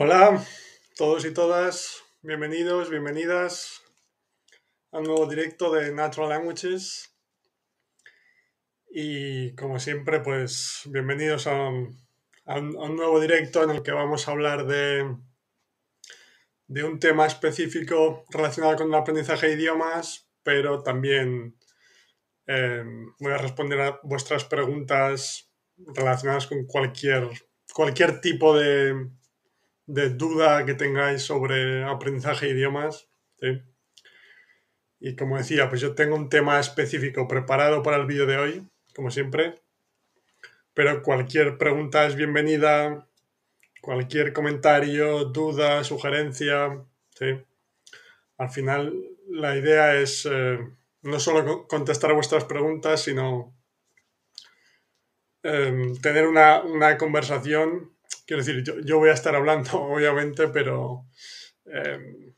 Hola, todos y todas, bienvenidos, bienvenidas a un nuevo directo de Natural Languages. Y como siempre, pues bienvenidos a un, nuevo directo en el que vamos a hablar de, de un tema específico relacionado con el aprendizaje de idiomas, pero también eh, voy a responder a vuestras preguntas relacionadas con cualquier, cualquier tipo de, de duda que tengáis sobre aprendizaje de idiomas. ¿sí? Y como decía, pues yo tengo un tema específico preparado para el vídeo de hoy, como siempre, pero cualquier pregunta es bienvenida, cualquier comentario, duda, sugerencia. ¿sí? Al final, la idea es eh, no solo co- contestar vuestras preguntas, sino eh, tener una, una conversación. Quiero decir, yo, voy a estar hablando, obviamente, pero eh,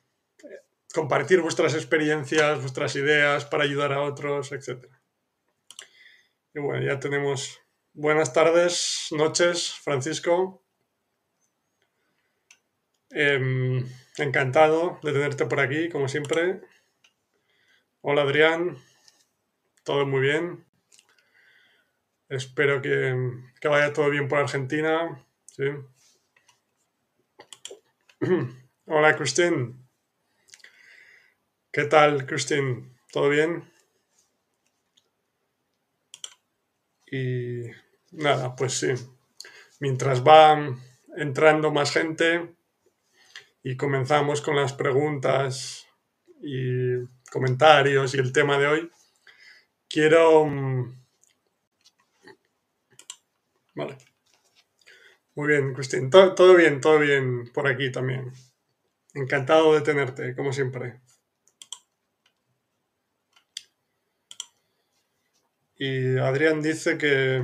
compartir vuestras experiencias, vuestras ideas para ayudar a otros, etc. Y bueno, ya tenemos buenas tardes, noches, Francisco. Em, encantado de tenerte por aquí, como siempre. Hola Adrián, todo muy bien. Espero que, que vaya todo bien por Argentina. Hola Christine, ¿qué tal Christine? ¿Todo bien? Y nada, pues sí. Mientras va entrando más gente y comenzamos con las preguntas y comentarios y el tema de hoy, quiero... mm, Vale. Muy bien, Christine. To- todo bien, todo bien por aquí también. Encantado de tenerte, como siempre. Y Adrián dice que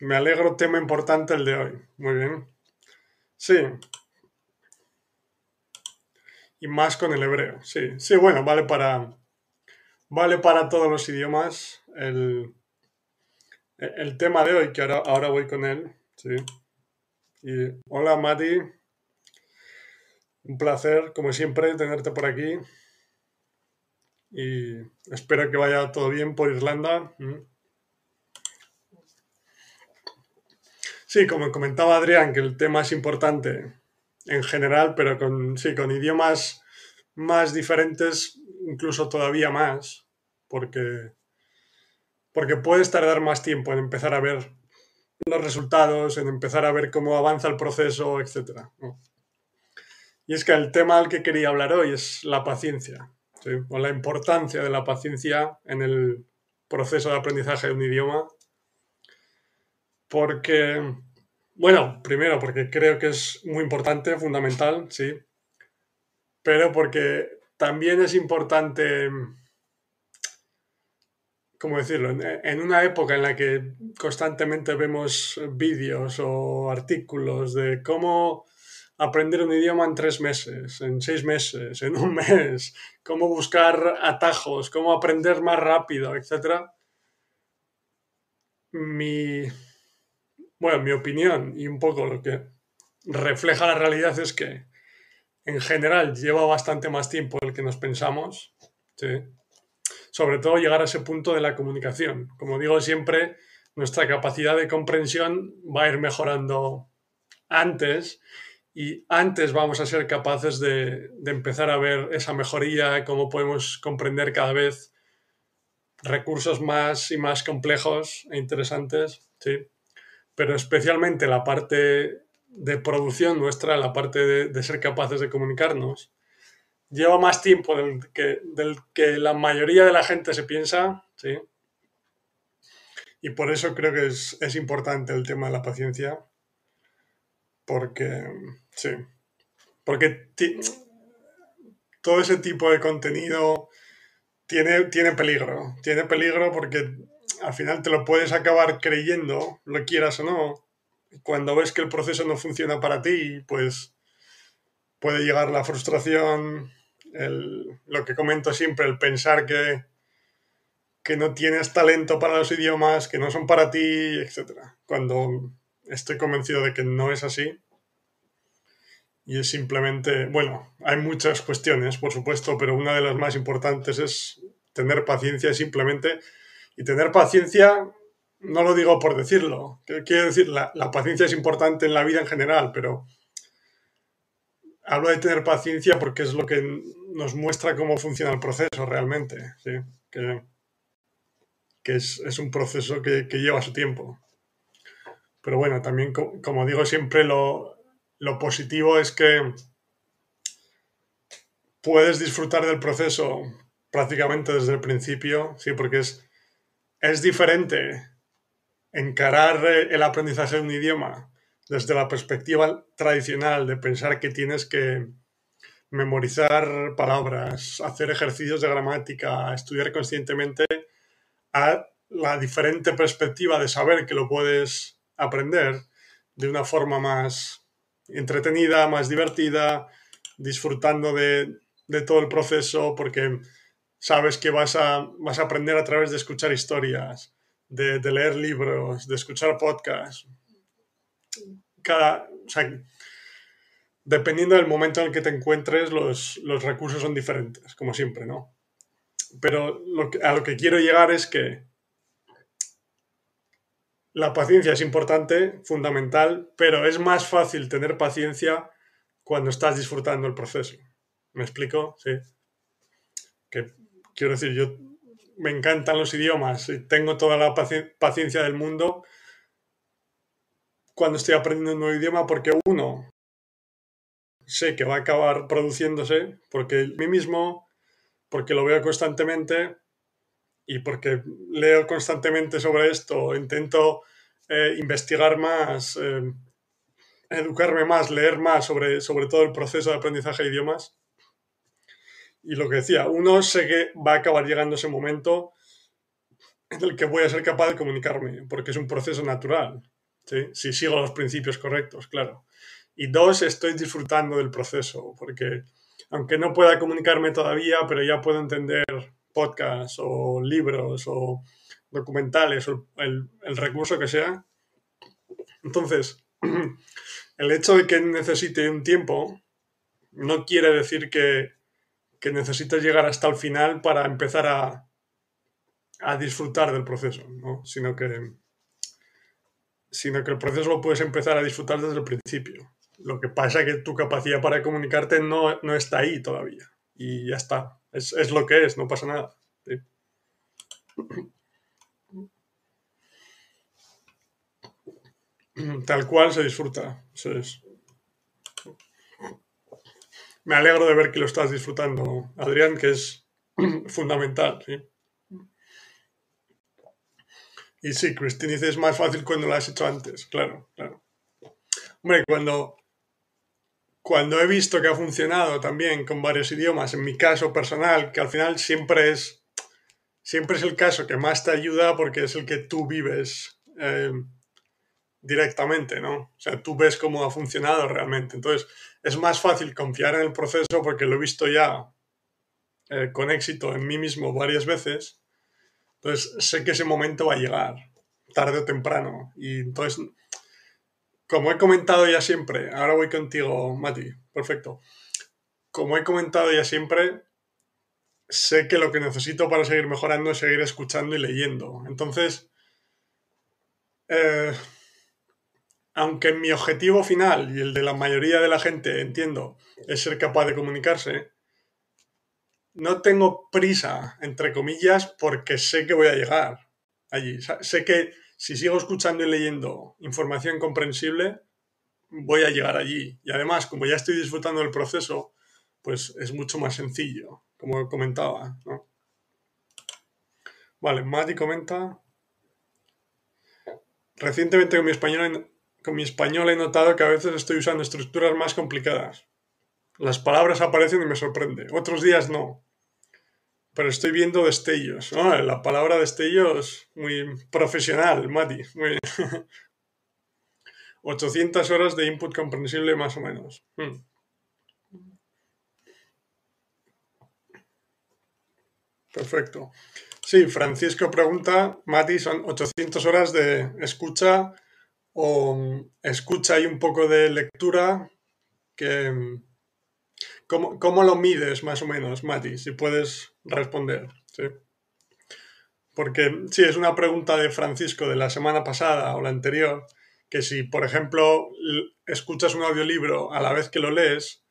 me alegro, tema importante el de hoy. Muy bien. Sí, y más con el hebreo. Sí, sí, bueno, vale para, vale para todos los idiomas. El, el tema de hoy, que ahora, ahora voy con él. Sí. Y hola, Mati. Un placer, como siempre, tenerte por aquí. Y espero que vaya todo bien por Irlanda. Sí, como comentaba Adrián, que el tema es importante en general, pero con, sí, con idiomas más diferentes, incluso todavía más, porque, porque puedes tardar más tiempo en empezar a ver los resultados, en empezar a ver cómo avanza el proceso, etc. Y es que el tema al que quería hablar hoy es la paciencia, o la importancia de la paciencia en el proceso de aprendizaje de un idioma, porque, bueno, primero porque creo que es muy importante, fundamental, sí, pero porque también es importante, ¿cómo decirlo? En, una época en la que constantemente vemos vídeos o artículos de cómo aprender un idioma en tres meses, en seis meses, en un mes, cómo buscar atajos, cómo aprender más rápido, etc. Mi, bueno, mi opinión y un poco lo que refleja la realidad es que en general lleva bastante más tiempo del que nos pensamos. ¿sí? Sobre todo llegar a ese punto de la comunicación. Como digo siempre, nuestra capacidad de comprensión va a ir mejorando antes y antes vamos a ser capaces de, empezar a ver esa mejoría, cómo podemos comprender cada vez recursos más y más complejos e interesantes, ¿sí? Pero especialmente la parte de producción nuestra, la parte de ser capaces de comunicarnos, lleva más tiempo del que, del que la mayoría de la gente se piensa, ¿sí? Y por eso creo que es, es importante el tema de la paciencia, porque, sí, porque todo ese tipo de contenido tiene, tiene peligro, tiene peligro porque al final te lo puedes acabar creyendo, lo quieras o no. Cuando ves que el proceso no funciona para ti, pues puede llegar la frustración, el- lo que comento siempre, el pensar que, que no tienes talento para los idiomas, que no son para ti, etc. Cuando estoy convencido de que no es así. Y es simplemente, bueno, hay muchas cuestiones, por supuesto, pero una de las más importantes es tener paciencia simplemente. Y tener paciencia, no lo digo por decirlo, quiero decir, la, la paciencia es importante en la vida en general, pero hablo de tener paciencia porque es lo que nos muestra cómo funciona el proceso realmente, ¿sí? que, que es, es, un proceso que, que, lleva su tiempo. Pero bueno, también como digo siempre, lo, lo positivo es que puedes disfrutar del proceso prácticamente desde el principio, sí, porque es, es diferente encarar el aprendizaje de un idioma desde la perspectiva tradicional de pensar que tienes que memorizar palabras, hacer ejercicios de gramática, estudiar conscientemente, a la diferente perspectiva de saber que lo puedes aprender de una forma más entretenida, más divertida, disfrutando de, todo el proceso, porque sabes que vas a, vas a aprender a través de escuchar historias, de leer libros, de escuchar podcasts, cada, o sea, dependiendo del momento en el que te encuentres, los, los recursos son diferentes, como siempre, ¿no? Pero a lo que quiero llegar es que la paciencia es importante, fundamental, pero es más fácil tener paciencia cuando estás disfrutando el proceso. ¿Me explico? Sí. Que quiero decir, yo me encantan los idiomas y tengo toda la paciencia del mundo, cuando estoy aprendiendo un nuevo idioma porque uno, sé que va a acabar produciéndose porque mí mismo, porque lo veo constantemente y porque leo constantemente sobre esto, intento eh, investigar más, eh, educarme más, leer más sobre, sobre todo el proceso de aprendizaje de idiomas. Y lo que decía, uno sé que va a acabar llegando ese momento en el que voy a ser capaz de comunicarme, porque es un proceso natural. ¿Sí? si sigo los principios correctos, claro. Y dos, estoy disfrutando del proceso, porque aunque no pueda comunicarme todavía, pero ya puedo entender podcasts o libros o documentales o el, recurso que sea. Entonces, el hecho de que necesite un tiempo no quiere decir que, que necesites llegar hasta el final para empezar a, a disfrutar del proceso, ¿no? sino que sino que el proceso lo puedes empezar a disfrutar desde el principio. Lo que pasa es que tu capacidad para comunicarte no, no está ahí todavía. Y ya está. Es, es lo que es, no pasa nada. Tal cual se disfruta. Me alegro de ver que lo estás disfrutando, Adrián, que es fundamental. Y sí, Christine dice es más fácil cuando lo has hecho antes, claro, claro. Hombre, cuando, cuando he visto que ha funcionado también con varios idiomas, en mi caso personal, que al final siempre es, siempre es el caso que más te ayuda porque es el que tú vives eh, directamente, ¿no? O sea, tú ves cómo ha funcionado realmente. Entonces, es más fácil confiar en el proceso porque lo he visto ya eh, con éxito en mí mismo varias veces entonces, sé que ese momento va a llegar, tarde o temprano. Y entonces, como he comentado ya siempre, ahora voy contigo, Mati, perfecto. Como he comentado ya siempre, sé que lo que necesito para seguir mejorando es seguir escuchando y leyendo. Entonces, eh, aunque mi objetivo final y el de la mayoría de la gente, entiendo, es ser capaz de comunicarse, no tengo prisa, entre comillas, porque sé que voy a llegar allí. Sé que si sigo escuchando y leyendo información comprensible, voy a llegar allí. Y además, como ya estoy disfrutando del proceso, pues es mucho más sencillo, como comentaba. ¿no? Vale, Mati comenta. Recientemente con mi, español, con mi español he notado que a veces estoy usando estructuras más complicadas. Las palabras aparecen y me sorprende. Otros días no. Pero estoy viendo destellos. la palabra destellos, muy profesional, Mati. Muy... 800 horas de input comprensible más o menos. Hmm. Perfecto. Sí, Francisco pregunta, Mati, son 800 horas de escucha o escucha y un poco de lectura que, ¿cómo, ¿Cómo lo mides más o menos, Mati? Si puedes responder. ¿sí? Porque sí, es una pregunta de Francisco de la semana pasada o la anterior, que si, por ejemplo, escuchas un audiolibro a la vez que lo lees,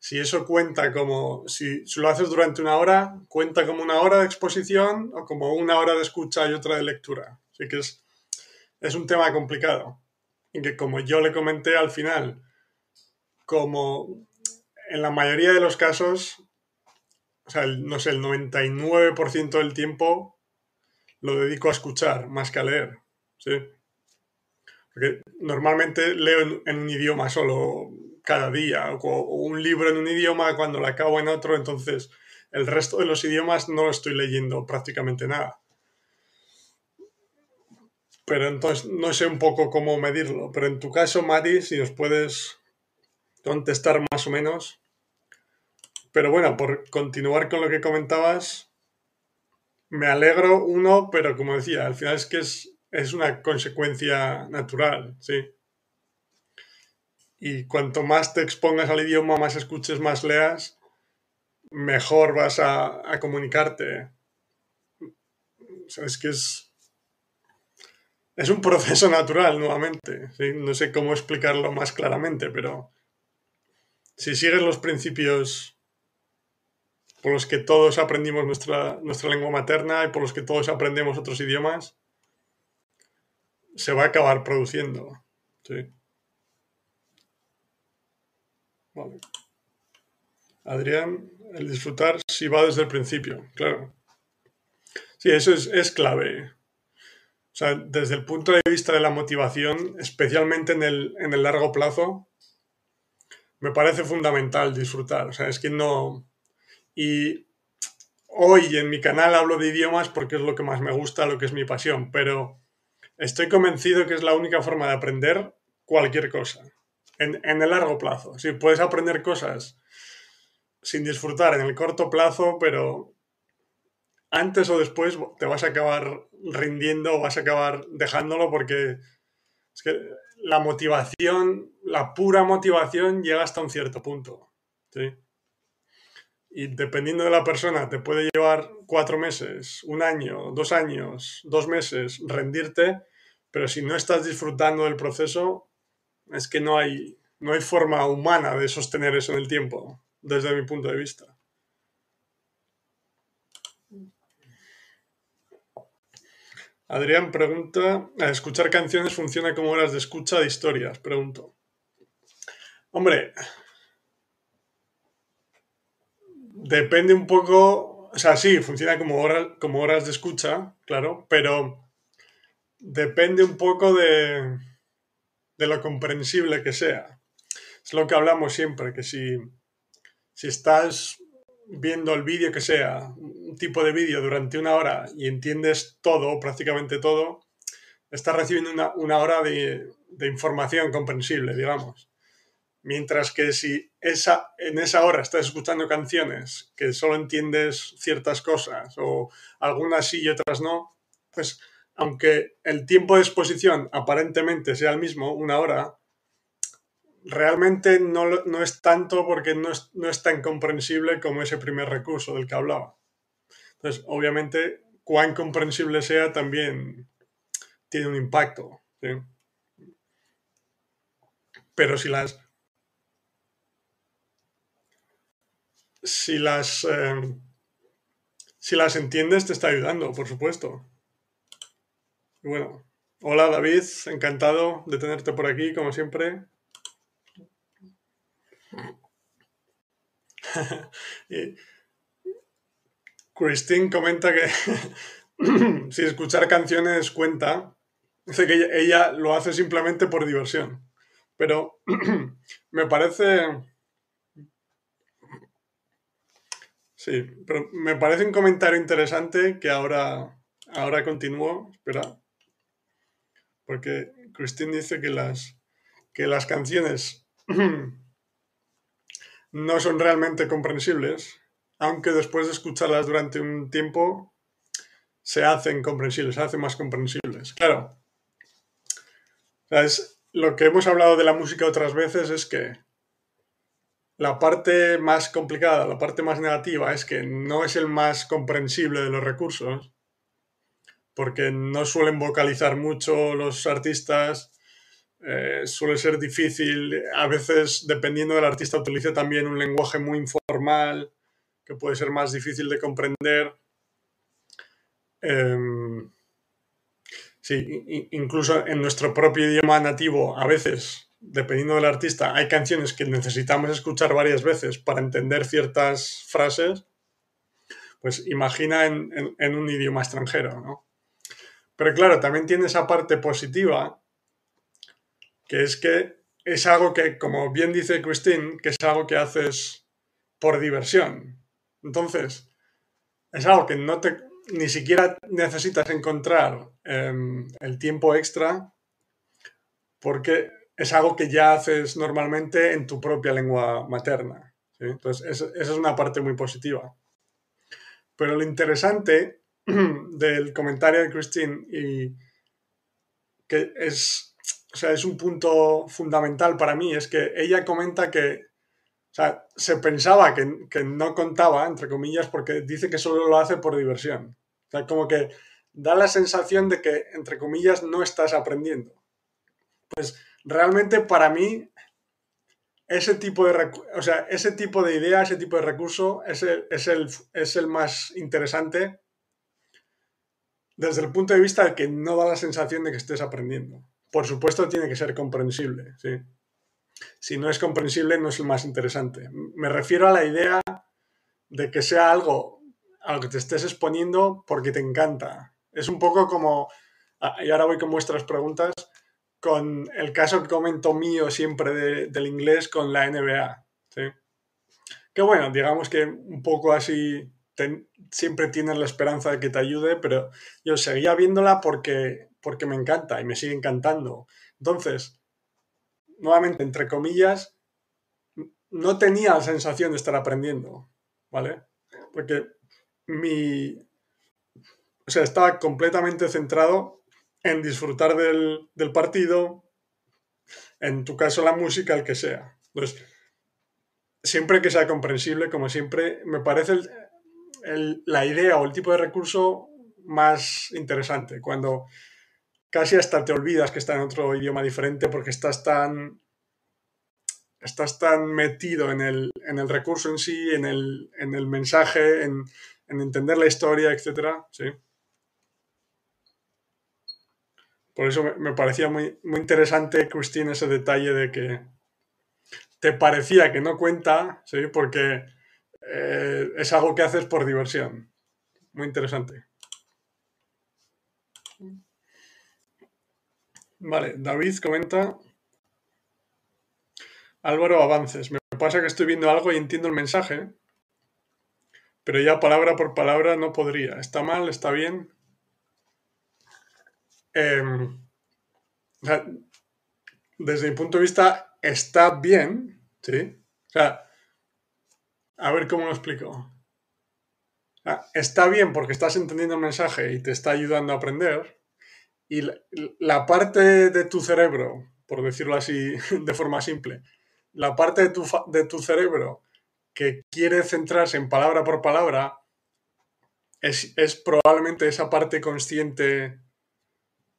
si eso cuenta como, si, lo haces durante una hora, cuenta como una hora de exposición o como una hora de escucha y otra de lectura. Así que es, es un tema complicado. Y que como yo le comenté al final, como en la mayoría de los casos, o sea, no sé, el 99% del tiempo lo dedico a escuchar más que a leer. ¿sí? Porque normalmente leo en, un idioma solo cada día, o, un libro en un idioma cuando lo acabo en otro, entonces el resto de los idiomas no estoy leyendo prácticamente nada. Pero entonces no sé un poco cómo medirlo. Pero en tu caso, Mati, si nos puedes contestar más o menos. Pero bueno, por continuar con lo que comentabas, me alegro uno, pero como decía, al final es que es, es una consecuencia natural, sí. Y cuanto más te expongas al idioma, más escuches, más leas, mejor vas a, comunicarte. O es que es, es un proceso natural nuevamente. No sé cómo explicarlo más claramente, pero si sigues los principios por los que todos aprendimos nuestra, nuestra lengua materna y por los que todos aprendemos otros idiomas, se va a acabar produciendo. Sí. Vale. Adrián, el disfrutar si va desde el principio, claro. Sí, eso es, es clave. O sea, desde el punto de vista de la motivación, especialmente en el, en el largo plazo, me parece fundamental disfrutar. O sea, es que no, y hoy en mi canal hablo de idiomas porque es lo que más me gusta, lo que es mi pasión, pero estoy convencido que es la única forma de aprender cualquier cosa, en, el largo plazo. Sí, puedes aprender cosas sin disfrutar en el corto plazo, pero antes o después te vas a acabar rindiendo o vas a acabar dejándolo porque es que la motivación, la pura motivación llega hasta un cierto punto. ¿sí? Y dependiendo de la persona te puede llevar cuatro meses, un año, dos años, dos meses rendirte, pero si no estás disfrutando del proceso, es que no hay, no hay forma humana de sostener eso en el tiempo, desde mi punto de vista. Adrián pregunta, ¿escuchar canciones funciona como horas de escucha de historias? Pregunto. Hombre, Depende un poco, o sea, sí, funciona como horas, como horas de escucha, claro, pero depende un poco de, de lo comprensible que sea. Es lo que hablamos siempre, que si, si estás viendo el vídeo que sea, un tipo de vídeo durante una hora y entiendes todo, prácticamente todo, estás recibiendo una, una hora de, de, información comprensible, digamos. Mientras que si esa, en esa hora estás escuchando canciones que solo entiendes ciertas cosas o algunas sí y otras no, pues aunque el tiempo de exposición aparentemente sea el mismo, una hora, realmente no, no es tanto porque no es, no es, tan comprensible como ese primer recurso del que hablaba. Entonces, obviamente, cuán comprensible sea también tiene un impacto. Pero si las si las, eh, si las entiendes, te está ayudando, por supuesto. bueno, hola David, encantado de tenerte por aquí, como siempre. y Christine comenta que si escuchar canciones cuenta, dice que ella lo hace simplemente por diversión. Pero me parece Sí, pero me parece un comentario interesante que ahora, ahora continúo. Espera. Porque Christine dice que las, que las canciones no son realmente comprensibles, aunque después de escucharlas durante un tiempo se hacen comprensibles, se hacen más comprensibles. Claro. lo que hemos hablado de la música otras veces es que la parte más complicada, la parte más negativa es que no es el más comprensible de los recursos, porque no suelen vocalizar mucho los artistas, eh, suele ser difícil, a veces dependiendo del artista utiliza también un lenguaje muy informal, que puede ser más difícil de comprender. Em, sí, incluso en nuestro propio idioma nativo, a veces, dependiendo del artista, hay canciones que necesitamos escuchar varias veces para entender ciertas frases. Pues imagina en, un idioma extranjero, ¿no? Pero claro, también tiene esa parte positiva, que es que es algo que, como bien dice Christine, que es algo que haces por diversión. Entonces, es algo que no te, ni siquiera necesitas encontrar em, el tiempo extra porque es algo que ya haces normalmente en tu propia lengua materna. Entonces, esa es una parte muy positiva. Pero lo interesante del comentario de Christine y que es, o sea, es un punto fundamental para mí, es que ella comenta que o sea, se pensaba que, no contaba, entre comillas, porque dice que solo lo hace por diversión. O sea, como que da la sensación de que, entre comillas, no estás aprendiendo. Pues realmente para mí, ese tipo de, o sea, ese tipo de idea, ese tipo de recurso es el, es el, es el más interesante desde el punto de vista de que no da la sensación de que estés aprendiendo. Por supuesto, tiene que ser comprensible, sí si no es comprensible, no es lo más interesante. Me refiero a la idea de que sea algo a lo que te estés exponiendo porque te encanta. Es un poco como, ah, y ahora voy con vuestras preguntas, con el caso que comento mío siempre del inglés con la NBA. ¿sí? Que bueno, digamos que un poco así siempre tienes la esperanza de que te ayude, pero yo seguía viéndola porque, porque me encanta y me sigue encantando. Entonces, nuevamente, entre comillas, no tenía la sensación de estar aprendiendo, ¿vale? Porque mi... O sea, estaba completamente centrado en disfrutar del, partido, en tu caso la música, el que sea. Entonces, siempre que sea comprensible, como siempre, me parece la idea o el tipo de recurso más interesante. Cuando casi hasta te olvidas que está en otro idioma diferente porque estás tan estás tan metido en el, recurso en sí, en el, mensaje, en, entender la historia, etc. ¿sí? Por eso me, parecía muy, muy interesante, Christine, ese detalle de que te parecía que no cuenta, ¿sí? porque eh, es algo que haces por diversión. Muy interesante. Vale, David comenta. Álvaro, avances. Me pasa que estoy viendo algo y entiendo el mensaje, pero ya palabra por palabra no podría. ¿Está mal? ¿Está bien? Em, desde mi punto de vista, está bien, ¿sí? O sea, a ver cómo lo explico. Está bien porque estás entendiendo el mensaje y te está ayudando a aprender, y la, parte de tu cerebro, por decirlo así de forma simple, la parte de tu, de tu cerebro que quiere centrarse en palabra por palabra, es, probablemente esa parte consciente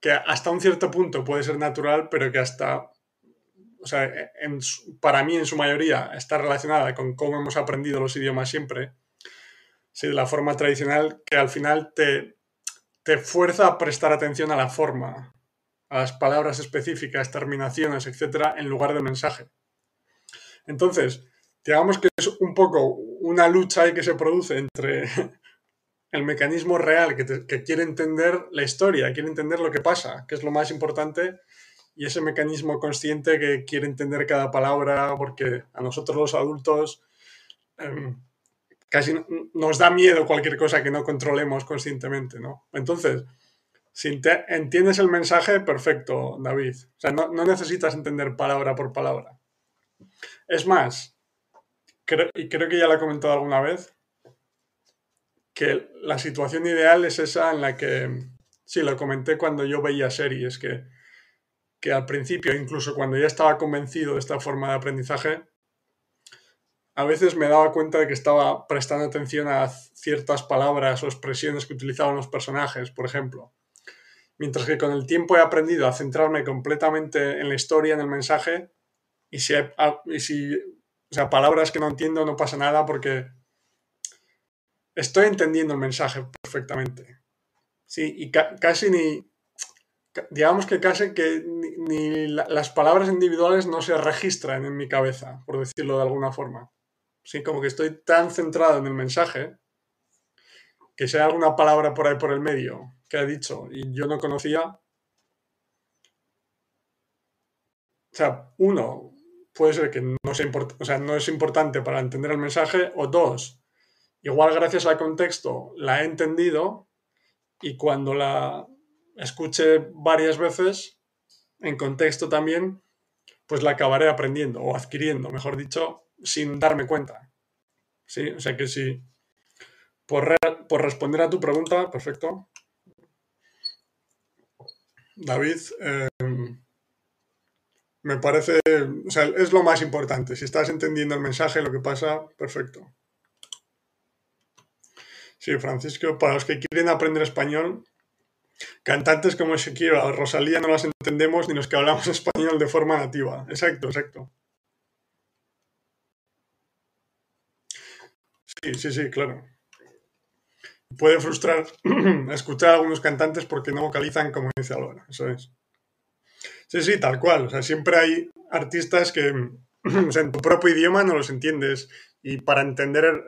que hasta un cierto punto puede ser natural, pero que hasta, o sea, para mí en su mayoría está relacionada con cómo hemos aprendido los idiomas siempre, sí, de la forma tradicional, que al final te, te fuerza a prestar atención a la forma, a las palabras específicas, terminaciones, etcétera, en lugar del mensaje. Entonces, digamos que es un poco una lucha que se produce entre el mecanismo real que, quiere entender la historia, quiere entender lo que pasa, que es lo más importante, y ese mecanismo consciente que quiere entender cada palabra, porque a nosotros los adultos em, casi nos da miedo cualquier cosa que no controlemos conscientemente, ¿no? Entonces, si entiendes el mensaje, perfecto, David. O sea, no, necesitas entender palabra por palabra. Es más, y creo que ya lo he comentado alguna vez, que la situación ideal es esa en la que, sí, lo comenté cuando yo veía series, que, que al principio, incluso cuando ya estaba convencido de esta forma de aprendizaje, a veces me daba cuenta de que estaba prestando atención a ciertas palabras o expresiones que utilizaban los personajes, por ejemplo. Mientras que con el tiempo he aprendido a centrarme completamente en la historia, en el mensaje, y si, y si o sea, palabras que no entiendo no pasa nada porque estoy entendiendo el mensaje perfectamente. Sí, y casi ni, digamos que casi que ni, las palabras individuales no se registran en mi cabeza, por decirlo de alguna forma. Sí, como que estoy tan centrado en el mensaje que hay alguna palabra por ahí por el medio que ha dicho y yo no conocía, o sea, uno, puede ser que no, sea o sea, no es importante para entender el mensaje, o dos, igual gracias al contexto la he entendido y cuando la escuche varias veces, en contexto también, pues la acabaré aprendiendo o adquiriendo, mejor dicho, sin darme cuenta. ¿Sí? O sea que si, por, por responder a tu pregunta, perfecto. David, em, me parece, o sea, es lo más importante. Si estás entendiendo el mensaje, lo que pasa, perfecto. Sí, Francisco, para los que quieren aprender español, cantantes como Shakira o Rosalía no las entendemos ni los que hablamos español de forma nativa. Exacto, exacto. Sí, sí, sí, claro. Puede frustrar escuchar a algunos cantantes porque no vocalizan como dice Álvaro, eso es. Sí, sí, tal cual. O sea, siempre hay artistas que en tu propio idioma no los entiendes y para entender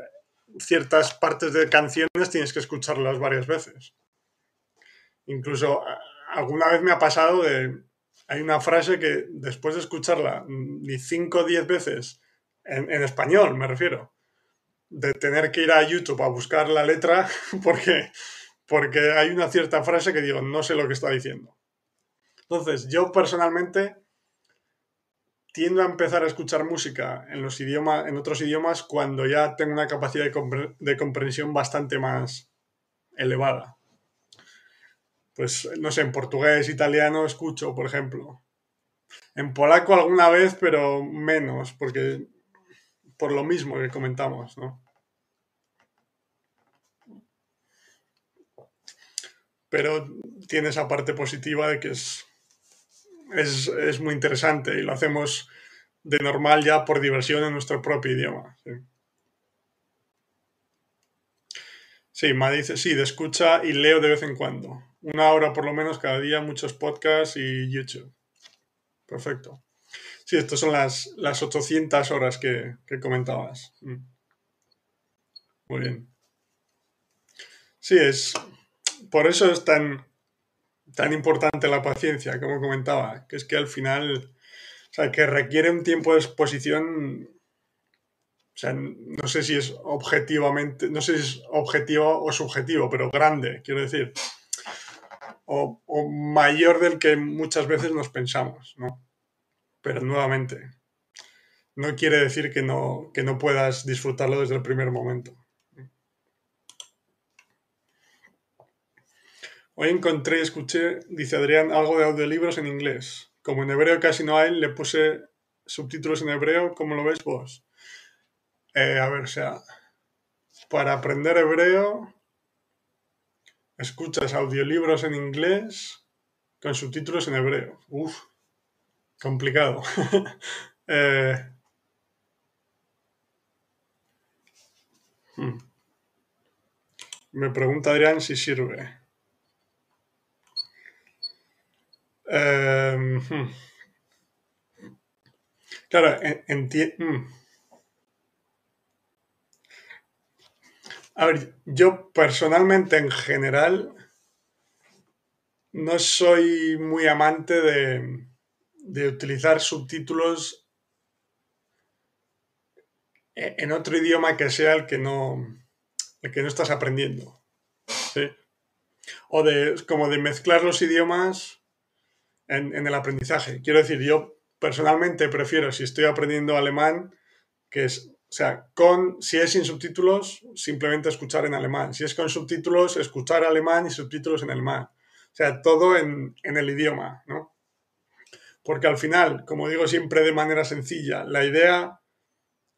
ciertas partes de canciones tienes que escucharlas varias veces. Incluso alguna vez me ha pasado de... Hay una frase que después de escucharla ni cinco o diez veces, en, en español me refiero, de tener que ir a YouTube a buscar la letra porque, porque hay una cierta frase que digo, no sé lo que está diciendo. Entonces, yo personalmente tiendo a empezar a escuchar música en, los en otros idiomas cuando ya tengo una capacidad de, comprensión bastante más elevada. Pues, no sé, en portugués, italiano escucho, por ejemplo. En polaco alguna vez, pero menos, porque por lo mismo que comentamos, ¿no? Pero tiene esa parte positiva de que es es, muy interesante y lo hacemos de normal ya por diversión en nuestro propio idioma. Sí, sí Ma dice, sí, de escucha y leo de vez en cuando. Una hora por lo menos cada día, muchos podcasts y YouTube. Perfecto. Sí, estas son las, las 800 horas que, que comentabas. Mm. Muy bien. Sí, es. Por eso es tan, tan importante la paciencia, como comentaba, que es que al final, o sea, que requiere un tiempo de exposición, o sea, no sé si es objetivamente, no sé si es objetivo o subjetivo, pero grande, quiero decir, o, o mayor del que muchas veces nos pensamos, ¿no? Pero nuevamente, no quiere decir que no, que no puedas disfrutarlo desde el primer momento. Hoy encontré y escuché, dice Adrián, algo de audiolibros en inglés. Como en hebreo casi no hay, le puse subtítulos en hebreo. ¿Cómo lo veis vos? Eh, a ver, o sea, para aprender hebreo, escuchas audiolibros en inglés con subtítulos en hebreo. Uf, complicado. Eh, hmm. Me pregunta Adrián si sirve. Em, hmm. Claro, entiendo. Hmm. A ver, yo personalmente en general no soy muy amante de, de utilizar subtítulos e, en otro idioma que sea el que no, el que no estás aprendiendo. ¿sí? O de como de mezclar los idiomas en, el aprendizaje. Quiero decir, yo personalmente prefiero, si estoy aprendiendo alemán, que es, o sea, con, si es sin subtítulos, simplemente escuchar en alemán. Si es con subtítulos, escuchar alemán y subtítulos en alemán. O sea, todo en, en el idioma, ¿no? Porque al final, como digo siempre de manera sencilla, la idea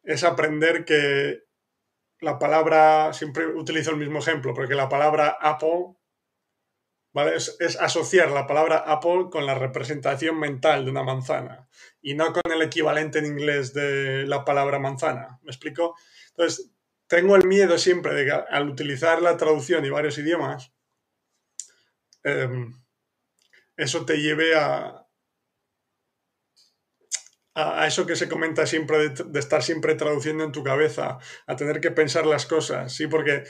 es aprender que la palabra, siempre utilizo el mismo ejemplo, porque la palabra Apple, Es, asociar la palabra Apple con la representación mental de una manzana y no con el equivalente en inglés de la palabra manzana. ¿Me explico? Entonces, tengo el miedo siempre de que al utilizar la traducción y varios idiomas, eh, eso te lleve a, a, eso que se comenta siempre de, estar siempre traduciendo en tu cabeza, a tener que pensar las cosas, ¿sí? Porque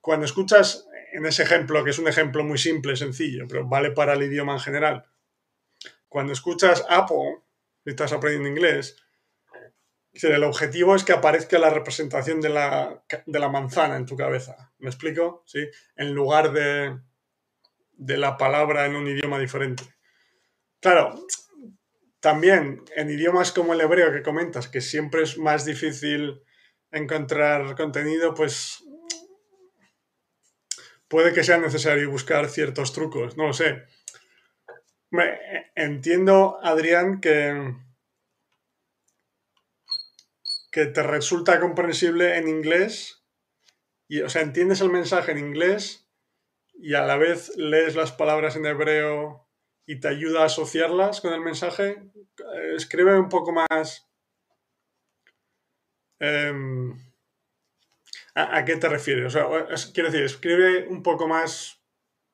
cuando escuchas en ese ejemplo, que es un ejemplo muy simple, sencillo, pero vale para el idioma en general, cuando escuchas Apple, y estás aprendiendo inglés, el objetivo es que aparezca la representación de la, de la manzana en tu cabeza. ¿Me explico? ¿Sí? En lugar de, de la palabra en un idioma diferente. Claro, también en idiomas como el hebreo que comentas, que siempre es más difícil encontrar contenido, pues puede que sea necesario buscar ciertos trucos, no lo sé. entiendo, Adrián, que, que te resulta comprensible en inglés, y, o sea, entiendes el mensaje en inglés y a la vez lees las palabras en hebreo y te ayuda a asociarlas con el mensaje, escribe un poco más... Eh, ¿a, qué te refieres? Quiero decir, escribe un poco más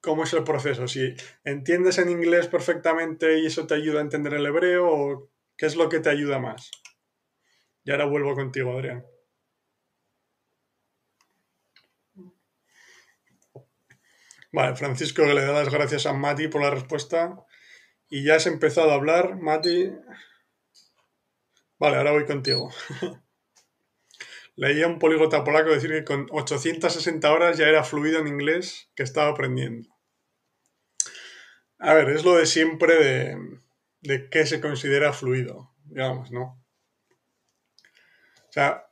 cómo es el proceso. Si entiendes en inglés perfectamente y eso te ayuda a entender el hebreo, o qué es lo que te ayuda más. Y ahora vuelvo contigo, Adrián. Vale, Francisco le da las gracias a Mati por la respuesta. Y ya has empezado a hablar, Mati. Vale, ahora voy contigo. Leía un políglota polaco decir que con 860 horas ya era fluido en inglés que estaba aprendiendo. A ver, es lo de siempre de, qué se considera fluido, digamos, ¿no? O sea,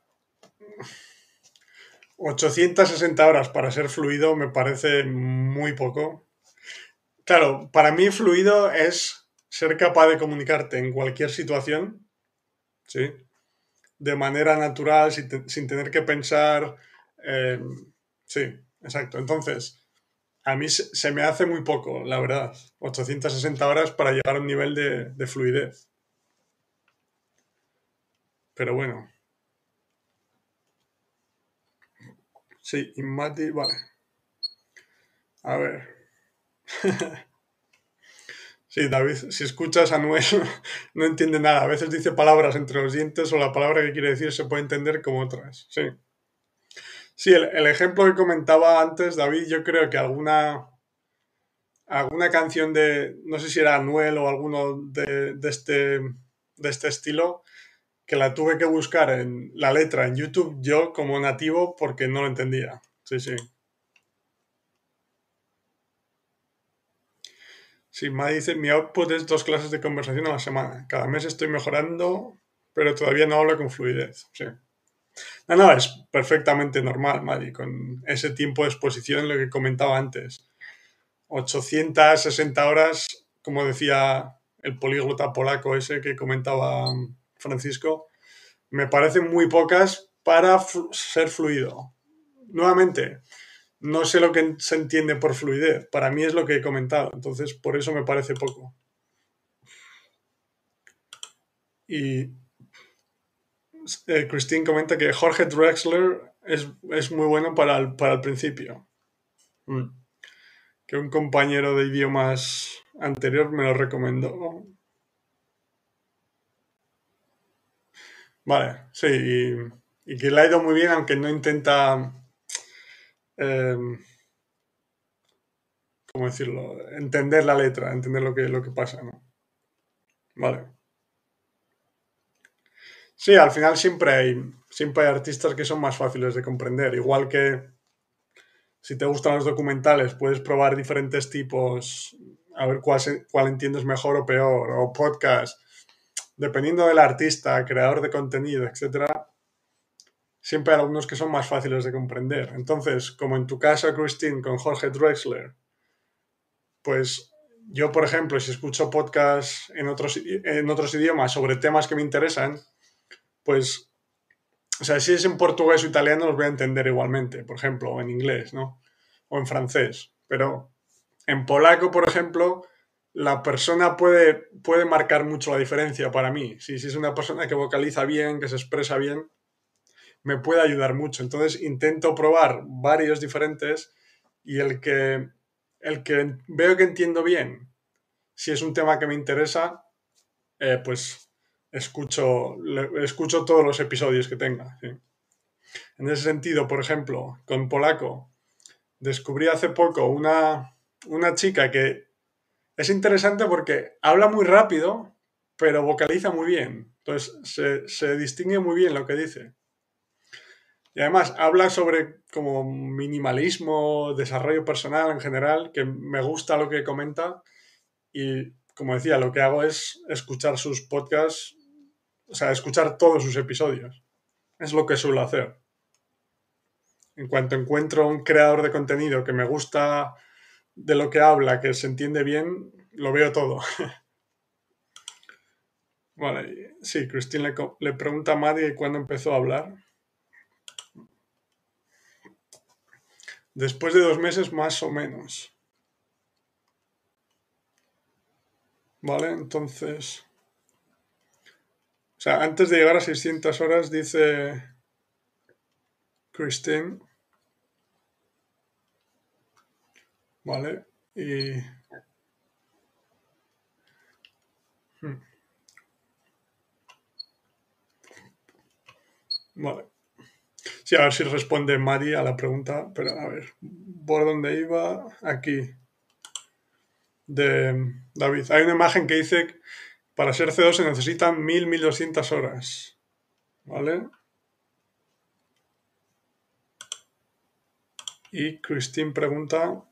860 horas para ser fluido me parece muy poco. Claro, para mí fluido es ser capaz de comunicarte en cualquier situación, ¿sí? De manera natural, sin, tener que pensar. Eh, sí, exacto. Entonces, a mí se, me hace muy poco, la verdad. 860 horas para llegar a un nivel de, de fluidez. Pero bueno. Sí, y Mati, vale. A ver. sí, David, si escuchas a Noel, no entiende nada. A veces dice palabras entre los dientes o la palabra que quiere decir se puede entender como otras. Sí. Sí, el, ejemplo que comentaba antes, David, yo creo que alguna, alguna canción de, no sé si era Anuel o alguno de, de, este, de este estilo, que la tuve que buscar en la letra en YouTube yo como nativo porque no lo entendía. Sí, sí. Sí, me dice, mi output es dos clases de conversación a la semana. Cada mes estoy mejorando, pero todavía no hablo con fluidez. Sí. No, no, es perfectamente normal, Madi, con ese tiempo de exposición, lo que comentaba antes. 860 horas, como decía el políglota polaco ese que comentaba Francisco, me parecen muy pocas para ser fluido. Nuevamente, no sé lo que se entiende por fluidez. Para mí es lo que he comentado. Entonces, por eso me parece poco. Y eh, Christine comenta que Jorge Drexler es, muy bueno para el, para el principio. Mm. Que un compañero de idiomas anterior me lo recomendó. Vale, sí, y, que le ha ido muy bien, aunque no intenta, em, ¿cómo decirlo?, entender la letra, entender lo que, lo que pasa, ¿no? Vale. Sí, al final siempre hay, siempre hay artistas que son más fáciles de comprender, igual que si te gustan los documentales, puedes probar diferentes tipos, a ver cuál, cuál entiendes mejor o peor, o podcast dependiendo del artista, creador de contenido, etcétera, siempre hay algunos que son más fáciles de comprender. Entonces, como en tu caso, Christine, con Jorge Drexler, pues yo, por ejemplo, si escucho podcasts en otros, en otros idiomas sobre temas que me interesan, pues o sea, si es en portugués o italiano los voy a entender igualmente, por ejemplo, o en inglés, ¿no? O en francés. Pero en polaco, por ejemplo, la persona puede, puede marcar mucho la diferencia para mí. Si, si es una persona que vocaliza bien, que se expresa bien, me puede ayudar mucho. Entonces intento probar varios diferentes y el que, el que veo que entiendo bien, si es un tema que me interesa, eh, pues escucho, escucho todos los episodios que tenga. En ese sentido, por ejemplo, con polaco, descubrí hace poco una, una chica que es interesante porque habla muy rápido, pero vocaliza muy bien. Entonces se, se distingue muy bien lo que dice. Y además habla sobre como minimalismo, desarrollo personal en general, que me gusta lo que comenta. Y como decía, lo que hago es escuchar sus podcasts, o sea, escuchar todos sus episodios. Es lo que suelo hacer. En cuanto encuentro un creador de contenido que me gusta de lo que habla, que se entiende bien, lo veo todo. vale, sí, Cristina le, le, pregunta a Maddie cuándo empezó a hablar. Después de dos meses más o menos. Vale, entonces... O sea, antes de llegar a 600 horas, dice Christine. Vale, y... Hmm. Vale. Sí, a ver si responde Mari a la pregunta, pero a ver, ¿por dónde iba? Aquí. De David. Hay una imagen que dice que para ser C2 se necesitan 1000, 1200 horas. ¿Vale? Y Christine pregunta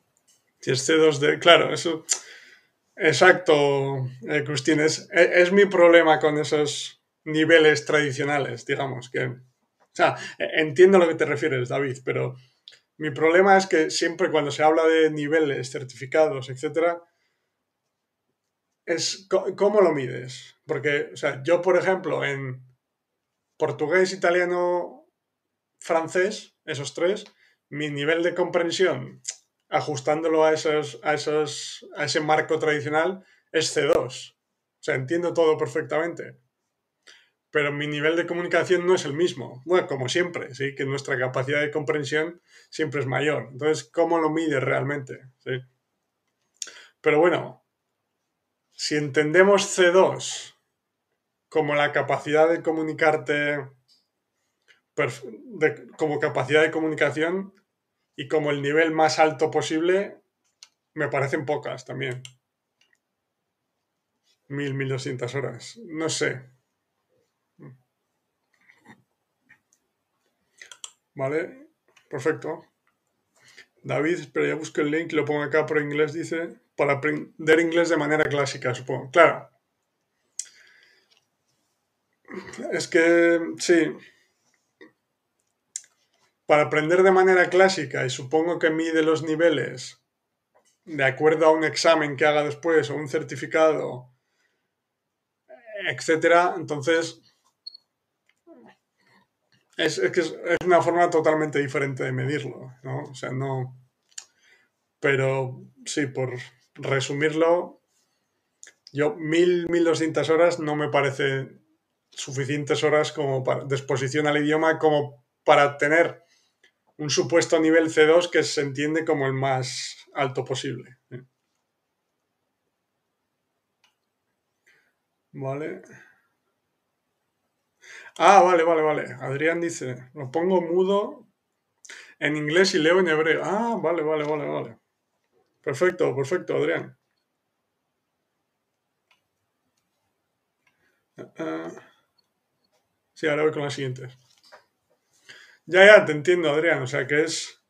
si es C2D. Claro, eso. Exacto, eh, Christine. Es, es mi problema con esos niveles tradicionales, digamos, que o sea, e, entiendo a lo que te refieres, David, pero mi problema es que siempre cuando se habla de niveles, certificados, etc., es cómo lo mides. Porque, o sea, yo, por ejemplo, en portugués, italiano, francés, esos tres, mi nivel de comprensión, ajustándolo a, esos, a, esos, a ese marco tradicional, es C2. O sea, entiendo todo perfectamente pero mi nivel de comunicación no es el mismo. Bueno, como siempre, sí, que nuestra capacidad de comprensión siempre es mayor. Entonces, ¿cómo lo mides realmente? ¿Sí? Pero bueno, si entendemos C2 como la capacidad de comunicarte, como capacidad de comunicación y como el nivel más alto posible, me parecen pocas también. Mil, mil doscientas horas. No sé. Vale, perfecto. David, espera, ya busco el link, lo pongo acá por inglés, dice, para aprender inglés de manera clásica, supongo. Claro. Es que, sí. Para aprender de manera clásica, y supongo que mide los niveles de acuerdo a un examen que haga después o un certificado, etcétera, entonces es, que es, una forma totalmente diferente de medirlo, ¿no? O sea, no... Pero sí, por resumirlo, yo mil, mil doscientas horas no me parece suficientes horas como para, de exposición al idioma como para tener un supuesto nivel C2 que se entiende como el más alto posible. Vale. Ah, vale, vale, vale. Adrián dice, lo pongo mudo en inglés y leo en hebreo. Ah, vale, vale, vale, vale. Perfecto, perfecto, Adrián. Uh, sí, ahora voy con la siguiente. Ya, ya, te entiendo, Adrián. O sea que es...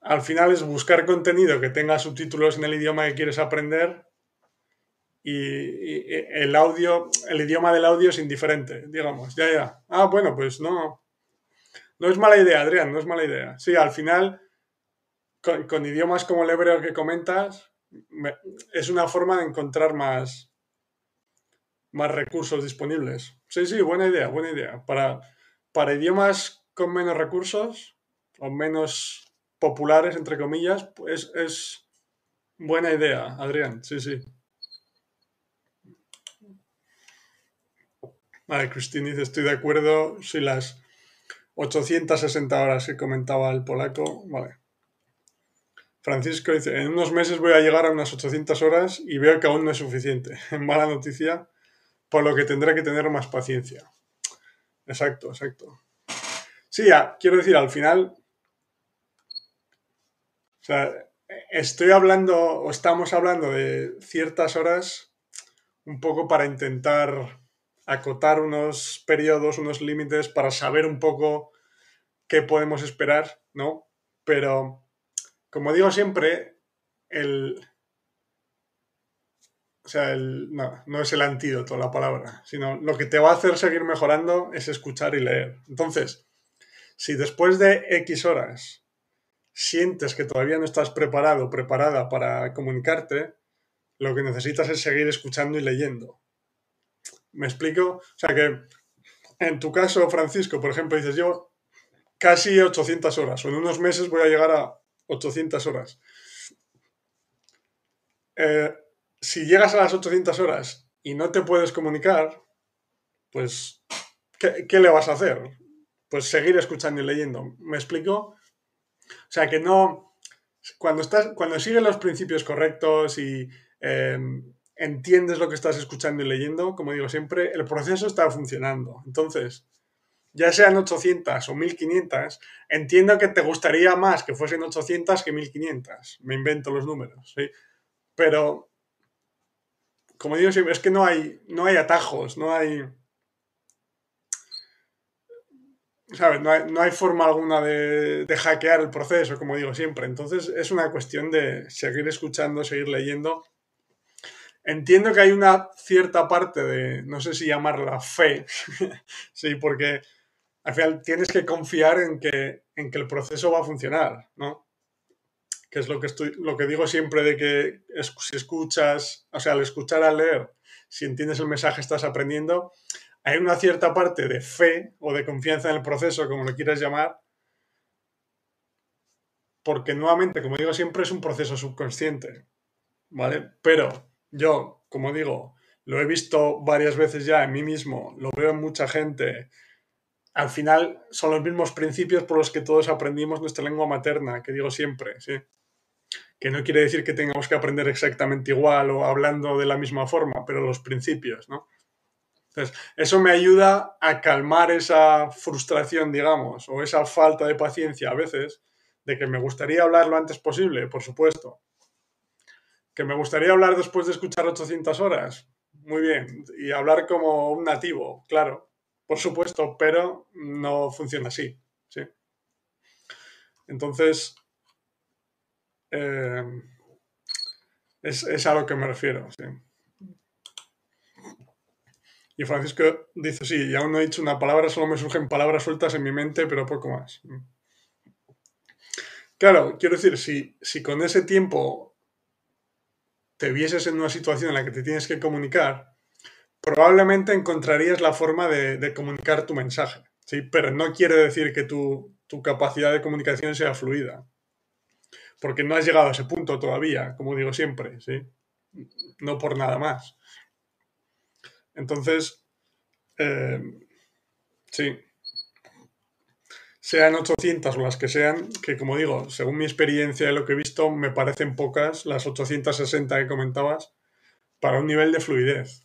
Al final es buscar contenido que tenga subtítulos en el idioma que quieres aprender y, el audio, el idioma del audio es indiferente, digamos. Ya, ya. Ah, bueno, pues no. No es mala idea, Adrián, no es mala idea. Sí, al final, con, idiomas como el hebreo que comentas, es una forma de encontrar más, más recursos disponibles. Sí, sí, buena idea, buena idea. Para, para idiomas con menos recursos o menos populares, entre comillas, pues es buena idea, Adrián. Sí, sí. Vale, Cristina dice, estoy de acuerdo, si las 860 horas que comentaba el polaco, vale. Francisco dice, en unos meses voy a llegar a unas 800 horas y veo que aún no es suficiente. Mala noticia, por lo que tendré que tener más paciencia. Exacto, exacto. Sí, ya, quiero decir, al final, o sea, estoy hablando o estamos hablando de ciertas horas un poco para intentar acotar unos periodos, unos límites para saber un poco qué podemos esperar, ¿no? Pero, como digo siempre, el... O sea, el, no, no es el antídoto la palabra, sino lo que te va a hacer seguir mejorando es escuchar y leer. Entonces, si después de X horas sientes que todavía no estás preparado preparada para comunicarte, lo que necesitas es seguir escuchando y leyendo. ¿Me explico? O sea que en tu caso, Francisco, por ejemplo, dices yo casi 800 horas, o en unos meses voy a llegar a 800 horas. Eh, si llegas a las 800 horas y no te puedes comunicar, pues, ¿qué, ¿qué, le vas a hacer? Pues seguir escuchando y leyendo. ¿Me explico? O sea, que no... Cuando, estás, cuando sigues los principios correctos y eh, entiendes lo que estás escuchando y leyendo, como digo siempre, el proceso está funcionando. Entonces, ya sean 800 o 1500, entiendo que te gustaría más que fuesen 800 que 1500. Me invento los números, ¿sí? Pero, como digo siempre, es que no hay, no hay atajos, no hay... ¿Sabes? No hay, no hay forma alguna de, de hackear el proceso, como digo siempre. Entonces, es una cuestión de seguir escuchando, seguir leyendo Entiendo que hay una cierta parte de, no sé si llamarla fe, sí, porque al final tienes que confiar en que, en que el proceso va a funcionar, ¿no? Que es lo que, estoy, lo que digo siempre de que si escuchas, o sea, al escuchar, al leer, si entiendes el mensaje, estás aprendiendo, hay una cierta parte de fe o de confianza en el proceso, como lo quieras llamar, porque nuevamente, como digo siempre, es un proceso subconsciente, ¿vale? Pero yo, como digo, lo he visto varias veces ya en mí mismo, lo veo en mucha gente. Al final son los mismos principios por los que todos aprendimos nuestra lengua materna, que digo siempre, ¿sí? Que no quiere decir que tengamos que aprender exactamente igual o hablando de la misma forma, pero los principios, ¿no? Entonces, eso me ayuda a calmar esa frustración, digamos, o esa falta de paciencia a veces, de que me gustaría hablar lo antes posible, por supuesto, ¿Que me gustaría hablar después de escuchar 800 horas? Muy bien. Y hablar como un nativo, claro, por supuesto, pero no funciona así. ¿sí? Entonces, eh, es, es, a lo que me refiero. ¿sí? Y Francisco dice, sí, y aún no he dicho una palabra, solo me surgen palabras sueltas en mi mente, pero poco más. Claro, quiero decir, si, si con ese tiempo te vieses en una situación en la que te tienes que comunicar, probablemente encontrarías la forma de, comunicar tu mensaje, ¿sí? Pero no quiere decir que tu, tu capacidad de comunicación sea fluida, porque no has llegado a ese punto todavía, como digo siempre, ¿sí? No por nada más. Entonces, eh, sí, sean 800 o las que sean, que como digo, según mi experiencia y lo que he visto, me parecen pocas las 860 que comentabas para un nivel de fluidez.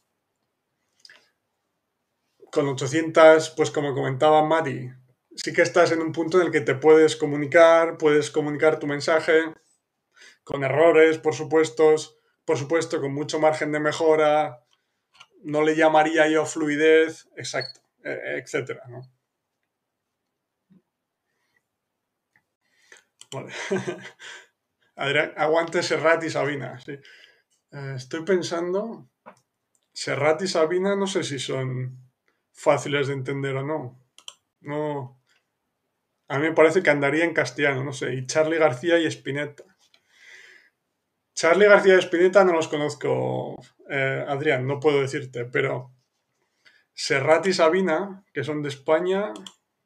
Con 800, pues como comentaba Mati, sí que estás en un punto en el que te puedes comunicar, puedes comunicar tu mensaje, con errores, por supuesto, por supuesto, con mucho margen de mejora, no le llamaría yo fluidez, exacto, e, etcétera, ¿no? Vale. Adrián, aguante Serrat y Sabina. Sí. Eh, estoy pensando. Serrat y Sabina no sé si son fáciles de entender o no. No. A mí me parece que andaría en castellano, no sé. Y Charlie García y Spinetta. Charlie García y Spinetta no los conozco, eh, Adrián, no puedo decirte, pero Serrat y Sabina, que son de España,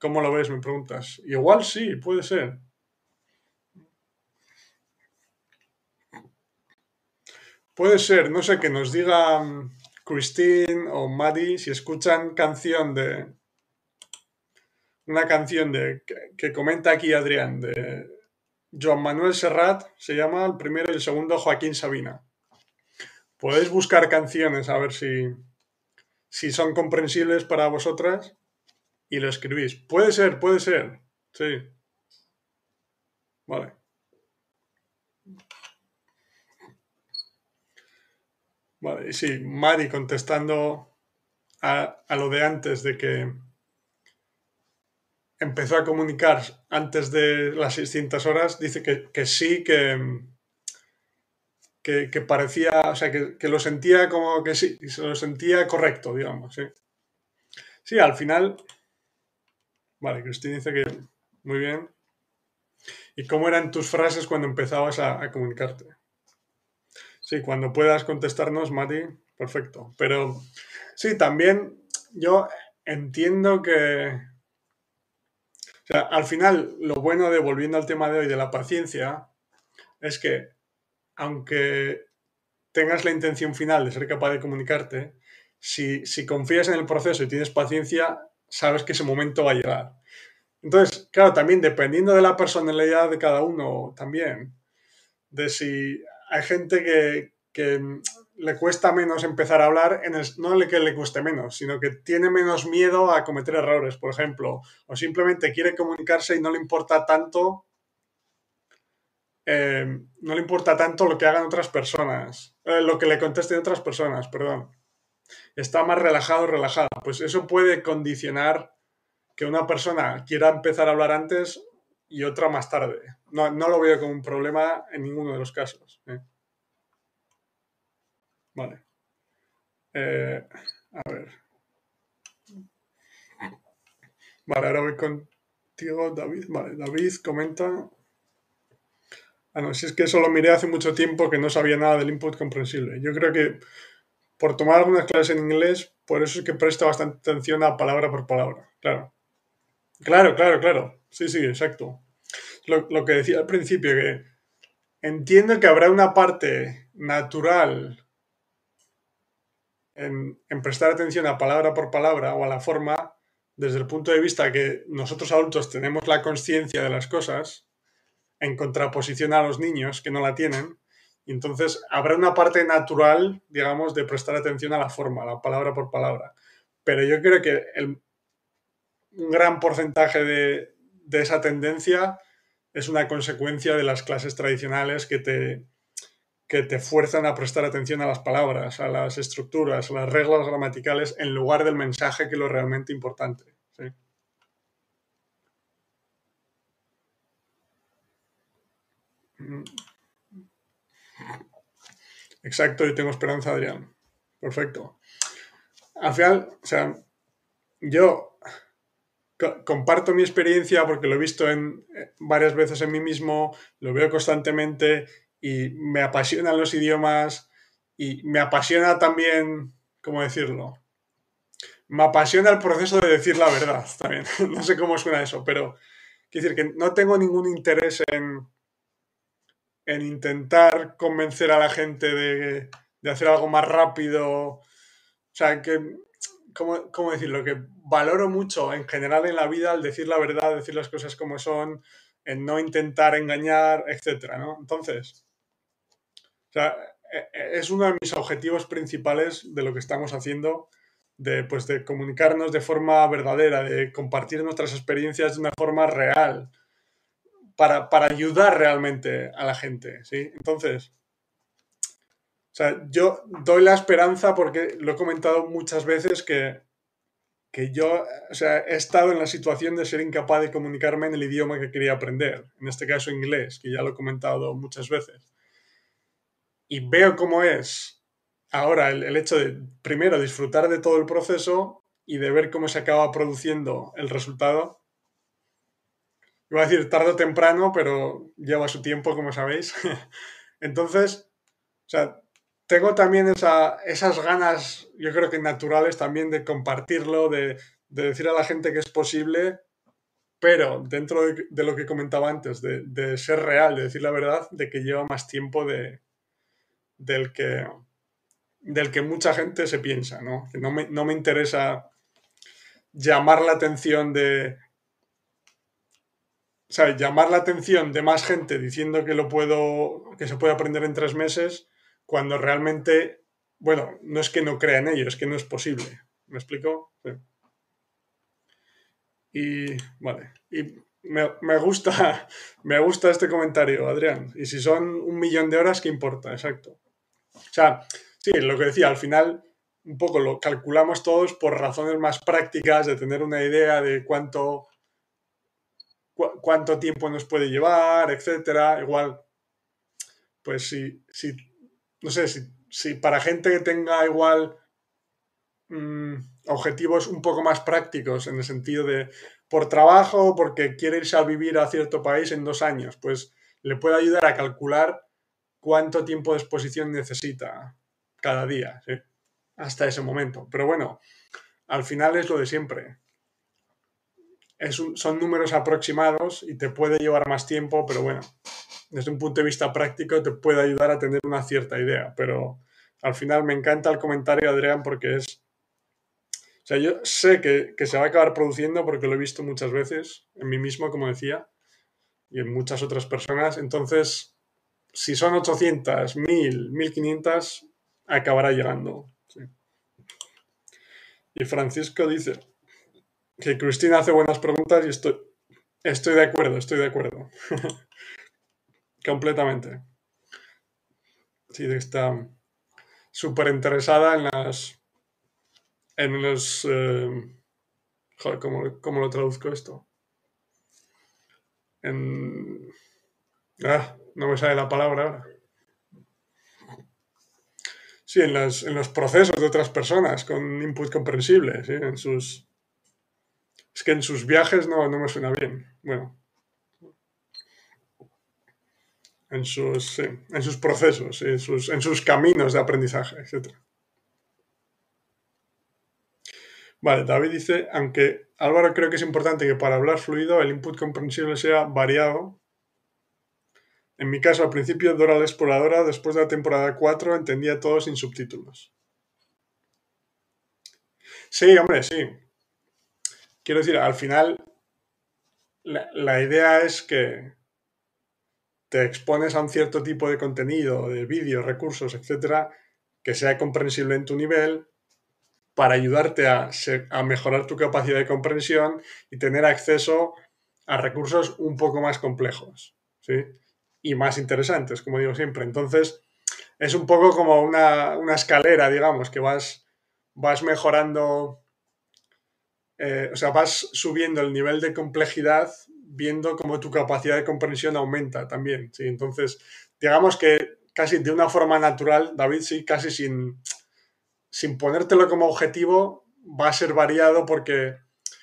¿Cómo lo ves? Me preguntas. Igual sí, puede ser. Puede ser, no sé, que nos diga mm, Christine o Maddie si escuchan canción de. Una canción de que, comenta aquí Adrián, de Joan Manuel Serrat, se llama el primero y el segundo Joaquín Sabina. Podéis buscar canciones a ver si, si son comprensibles para vosotras y lo escribís. Puede ser, puede ser. Sí. Vale. Vale, y sí, Mari contestando a, lo de antes, de que empezó a comunicar antes de las 600 horas, dice que, sí, que, que, parecía, o sea, que, lo sentía como que sí, se lo sentía correcto, digamos. Sí, sí al final, vale, Cristina dice que muy bien. ¿Y cómo eran tus frases cuando empezabas a comunicarte? Sí, cuando puedas contestarnos, Mati, perfecto. Pero sí, también yo entiendo que... O sea, al final, lo bueno de, volviendo al tema de hoy, de la paciencia, es que aunque tengas la intención final de ser capaz de comunicarte, si, si confías en el proceso y tienes paciencia, sabes que ese momento va a llegar. Entonces, claro, también dependiendo de la personalidad de cada uno, también, de si hay gente que, le cuesta menos empezar a hablar, en el, no que le cueste menos, sino que tiene menos miedo a cometer errores, por ejemplo, o simplemente quiere comunicarse y no le importa tanto, eh, no le importa tanto lo que hagan otras personas, eh, lo que le contesten otras personas, perdón. Está más relajado, relajado. Pues eso puede condicionar que una persona quiera empezar a hablar antes y otra más tarde. No, lo veo como un problema en ninguno de los casos. ¿eh? Vale. Eh, a ver. Vale, ahora voy contigo, David. Vale, David comenta. Ah, no, si es que eso lo miré hace mucho tiempo que no sabía nada del input comprensible. Yo creo que por tomar algunas clases en inglés, por eso es que presta bastante atención a palabra por palabra. Claro. Claro, claro, claro. Sí, sí, exacto. Lo, que decía al principio, que entiendo que habrá una parte natural en, prestar atención a palabra por palabra o a la forma desde el punto de vista que nosotros adultos tenemos la conciencia de las cosas en contraposición a los niños que no la tienen. Y entonces habrá una parte natural, digamos, de prestar atención a la forma, a la palabra por palabra. Pero yo creo que el, un gran porcentaje de, esa tendencia es una consecuencia de las clases tradicionales que te, que te fuerzan a prestar atención a las palabras, a las estructuras, a las reglas gramaticales, en lugar del mensaje que es lo realmente importante. Mm. Exacto, y tengo esperanza, Adrián. Perfecto. Al final, o sea, yo comparto mi experiencia porque lo he visto en, eh, varias veces en mí mismo, lo veo constantemente y me apasionan los idiomas y me apasiona también, ¿cómo decirlo? Me apasiona el proceso de decir la verdad también. no sé cómo suena eso, pero quiero decir que no tengo ningún interés en, en intentar convencer a la gente de, de hacer algo más rápido. O sea, que ¿cómo, decirlo? Que valoro mucho en general en la vida el decir la verdad, decir las cosas como son, en no intentar engañar, etc. ¿no? Entonces, e, e, es uno de mis objetivos principales de lo que estamos haciendo, de, pues, de comunicarnos de forma verdadera, de compartir nuestras experiencias de una forma real, para, para ayudar realmente a la gente, ¿sí? Entonces, o sea, yo doy la esperanza porque lo he comentado muchas veces que, yo o sea, he estado en la situación de ser incapaz de comunicarme en el idioma que quería aprender, en este caso inglés, que ya lo he comentado muchas veces. Y veo cómo es ahora el, el hecho de, primero, disfrutar de todo el proceso y de ver cómo se acaba produciendo el resultado. Iba a decir tarde o temprano, pero lleva su tiempo, como sabéis. Entonces, o sea, tengo también esas ganas, yo creo que naturales también de compartirlo, de, decir a la gente que es posible pero dentro de, lo que comentaba antes, de, ser real, de decir la verdad, de que lleva más tiempo de, del, que, del que mucha gente se piensa, ¿no? No me, no me interesa llamar la atención de... ¿Sabes? Llamar la atención de más gente diciendo que lo puedo, que se puede aprender en tres meses, cuando realmente, bueno, no es que no crea en ello, es que no es posible. ¿Me explico? Y, vale, y me, gusta, me gusta este comentario, Adrián. Y si son un millón de horas, ¿qué importa? Exacto. O sea, sí, lo que decía, al final un poco lo calculamos todos por razones más prácticas de tener una idea de cuánto, cuánto tiempo nos puede llevar, etcétera. Igual, pues si, si no sé, si, para gente que tenga igual mm, objetivos un poco más prácticos en el sentido de por trabajo, porque quiere irse a vivir a cierto país en dos años, pues le puede ayudar a calcular cuánto tiempo de exposición necesita cada día. hasta ese momento. Pero bueno, al final es lo de siempre. Son números aproximados y te puede llevar más tiempo, pero bueno, desde un punto de vista práctico te puede ayudar a tener una cierta idea. Pero al final me encanta el comentario, Adrián, porque es... O sea, yo sé que, que se va a acabar produciendo porque lo he visto muchas veces, en mí mismo, como decía, y en muchas otras personas. Entonces, si son 800, 1000, 1500, acabará llegando. Y Francisco dice que Cristina hace buenas preguntas y estoy, estoy de acuerdo, estoy de acuerdo. Completamente. Sí, está súper interesada en las. En los. Eh, joder, ¿cómo, lo traduzco esto? En. Ah, no me sale la palabra ahora. Sí, en, los procesos de otras personas con input comprensible, ¿sí? En sus... Es que en sus viajes no, no me suena bien. Bueno. En sus, en sus procesos, en, sus, en sus caminos de aprendizaje, etc. Vale, David dice, aunque Álvaro creo que es importante que para hablar fluido el input comprensible sea variado, en mi caso, al principio, Dora la Exploradora, después de la temporada 4, entendía todo sin subtítulos. Sí, hombre, sí. Quiero decir, al final, la, idea es que te expones a un cierto tipo de contenido, de vídeos, recursos, etcétera, que sea comprensible en tu nivel para ayudarte a, mejorar tu capacidad de comprensión y tener acceso a recursos un poco más complejos. ¿sí? y más interesantes, como digo siempre. Entonces, es un poco como una, escalera, digamos, que vas, vas mejorando, eh, o sea, vas subiendo el nivel de complejidad viendo cómo tu capacidad de comprensión aumenta también. ¿sí? Entonces, digamos que casi de una forma natural, David, sí, casi sin, sin ponértelo como objetivo, va a ser variado porque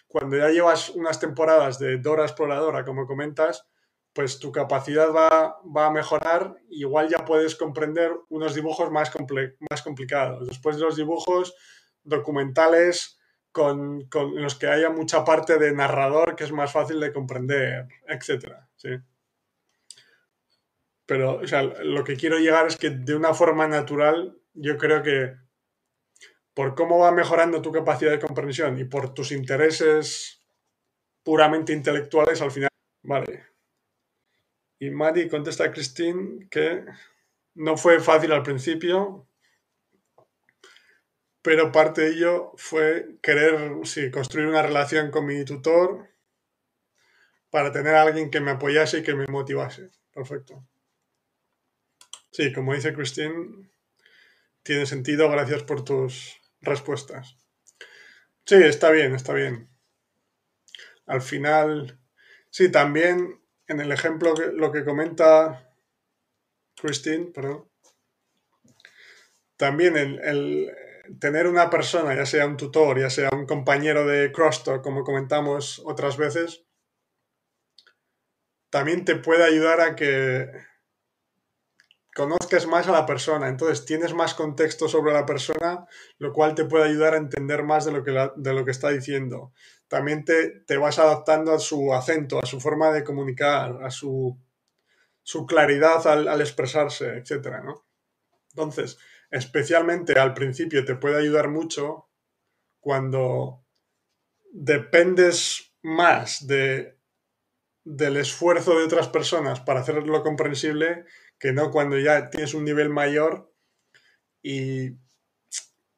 cuando ya llevas unas temporadas de Dora Exploradora, como comentas, pues tu capacidad va, a mejorar, igual ya puedes comprender unos dibujos más, más complicados. Después de los dibujos documentales con, los que haya mucha parte de narrador que es más fácil de comprender, etc. Pero lo que quiero llegar es que de una forma natural, yo creo que por cómo va mejorando tu capacidad de comprensión y por tus intereses puramente intelectuales, al final, vale, y Maddie contesta a Christine que no fue fácil al principio, pero parte de ello fue querer construir una relación con mi tutor para tener a alguien que me apoyase y que me motivase. Perfecto. Sí, como dice Christine, tiene sentido. Gracias por tus respuestas. Sí, está bien, está bien. Al final, sí, también en el ejemplo, lo que comenta Christine, perdón, también el, tener una persona, ya sea un tutor, ya sea un compañero de crosstalk, como comentamos otras veces, también te puede ayudar a que, conozcas más a la persona, entonces tienes más contexto sobre la persona, lo cual te puede ayudar a entender más de lo que, está diciendo. También te, vas adaptando a su acento, a su forma de comunicar, a su, su claridad al, al, expresarse, etc. ¿no? Entonces, especialmente al principio te puede ayudar mucho cuando dependes más de, del esfuerzo de otras personas para hacerlo comprensible que no cuando ya tienes un nivel mayor y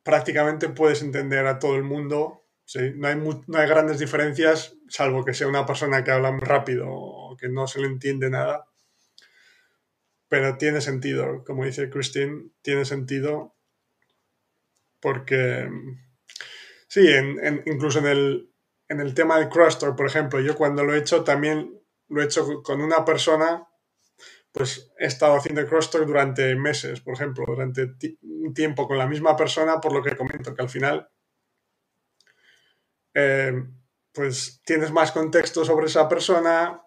prácticamente puedes entender a todo el mundo. ¿sí? No, hay no hay grandes diferencias, salvo que sea una persona que habla muy rápido o que no se le entiende nada. Pero tiene sentido, como dice Christine, tiene sentido porque sí, incluso en el, en el tema del crosstalk, por ejemplo, yo cuando lo he hecho también lo he hecho con una persona, pues he estado haciendo crosstalk durante meses, por ejemplo, durante un tiempo con la misma persona, por lo que comento, que al final eh, pues tienes más contexto sobre esa persona,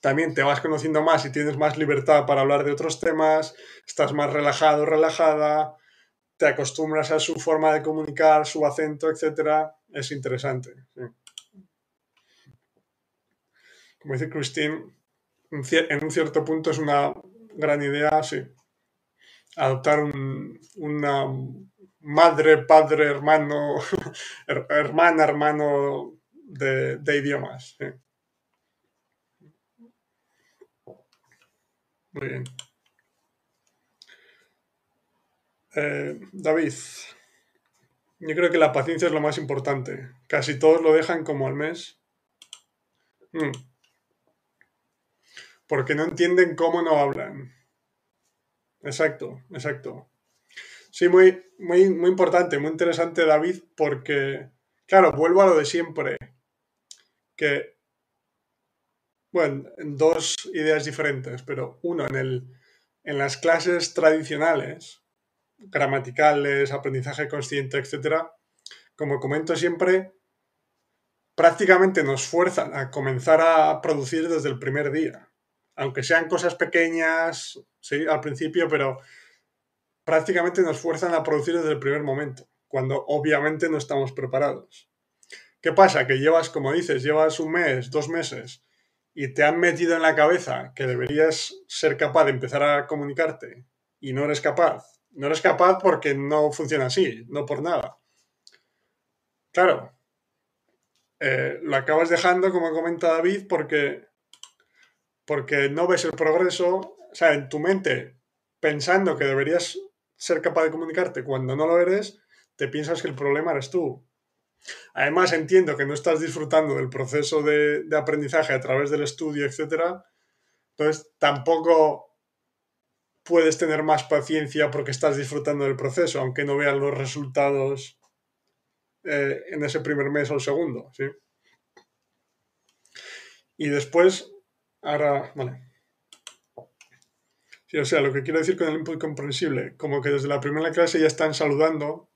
también te vas conociendo más y tienes más libertad para hablar de otros temas, estás más relajado, relajada, te acostumbras a su forma de comunicar, su acento, etc. Es interesante. Como dice Christine, en un cierto punto es una gran idea, sí, adoptar un, una madre, padre, hermano, hermana, hermano de, de idiomas. Muy bien. Eh, David, yo creo que la paciencia es lo más importante. Casi todos lo dejan como al mes. Mm. Porque no entienden cómo no hablan. Exacto, exacto. Sí, muy, muy, muy importante, muy interesante, David, porque, claro, vuelvo a lo de siempre. Que, bueno, dos ideas diferentes, pero uno, en, el, en las clases tradicionales, gramaticales, aprendizaje consciente, etc., como comento siempre, prácticamente nos fuerzan a comenzar a producir desde el primer día. Aunque sean cosas pequeñas, sí, al principio, pero prácticamente nos fuerzan a producir desde el primer momento, cuando obviamente no estamos preparados. ¿Qué pasa? Que llevas, como dices, llevas un mes, dos meses, y te han metido en la cabeza que deberías ser capaz de empezar a comunicarte y no eres capaz no eres capaz porque no funciona así, no por nada. Claro, eh, lo acabas dejando, como comenta David, porque, porque no ves el progreso, o sea, en tu mente, pensando que deberías ser capaz de comunicarte cuando no lo eres, te piensas que el problema eres tú. Además, entiendo que no estás disfrutando del proceso de, aprendizaje a través del estudio, etc. Entonces, tampoco puedes tener más paciencia porque estás disfrutando del proceso, aunque no veas los resultados eh, en ese primer mes o el segundo. ¿sí? Y después, ahora, vale. Sí, o sea, lo que quiero decir con el input comprensible, como que desde la primera clase ya están saludando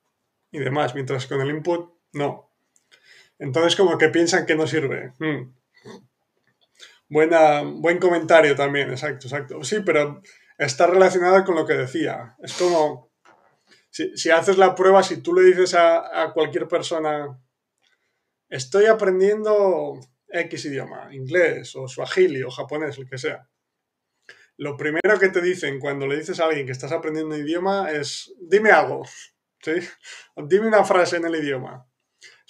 y demás, mientras con el input no. Entonces como que piensan que no sirve. Hmm. Buena, buen comentario también, exacto, exacto. Sí, pero está relacionada con lo que decía. Es como, si, haces la prueba, si tú le dices a, cualquier persona, estoy aprendiendo X idioma, inglés o suajili o japonés, el que sea. Lo primero que te dicen cuando le dices a alguien que estás aprendiendo un idioma es, dime algo, ¿sí? dime una frase en el idioma.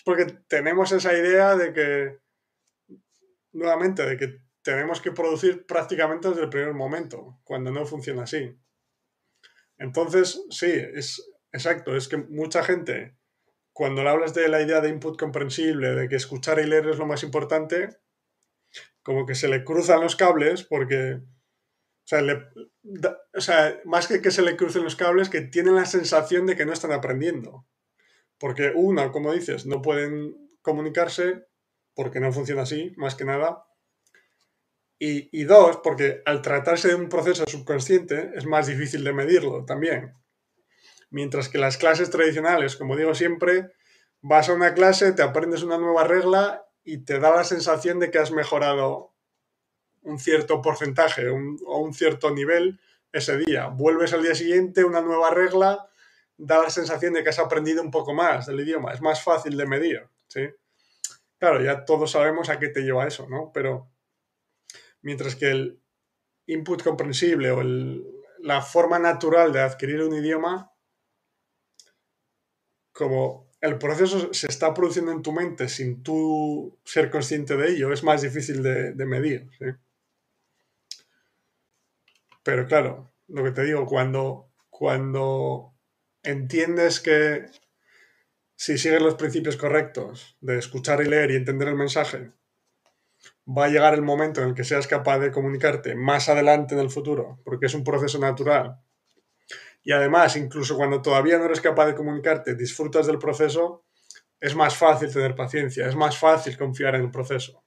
Porque tenemos esa idea de que, nuevamente, de que tenemos que producir prácticamente desde el primer momento, cuando no funciona así. Entonces, sí, es exacto, es que mucha gente, cuando le hablas de la idea de input comprensible, de que escuchar y leer es lo más importante, como que se le cruzan los cables porque, o sea, o sea, más que que se le crucen los cables, que tienen la sensación de que no están aprendiendo. Porque una, como dices, no pueden comunicarse porque no funciona así, más que nada. Y, dos, porque al tratarse de un proceso subconsciente es más difícil de medirlo también. Mientras que las clases tradicionales, como digo siempre, vas a una clase, te aprendes una nueva regla y te da la sensación de que has mejorado un cierto porcentaje o un cierto nivel, ese día. Vuelves al día siguiente, una nueva regla, da la sensación de que has aprendido un poco más del idioma. Es más fácil de medir, ¿sí? Claro, ya todos sabemos a qué te lleva eso, ¿no? Pero mientras que el input comprensible o la forma natural de adquirir un idioma, como el proceso se está produciendo en tu mente sin tú ser consciente de ello, es más difícil de, medir. ¿sí? Pero claro, lo que te digo, cuando, cuando entiendes que si sigues los principios correctos de escuchar y leer y entender el mensaje, va a llegar el momento en el que seas capaz de comunicarte más adelante en el futuro, porque es un proceso natural. Y además, incluso cuando todavía no eres capaz de comunicarte, disfrutas del proceso, es más fácil tener paciencia, es más fácil confiar en el proceso.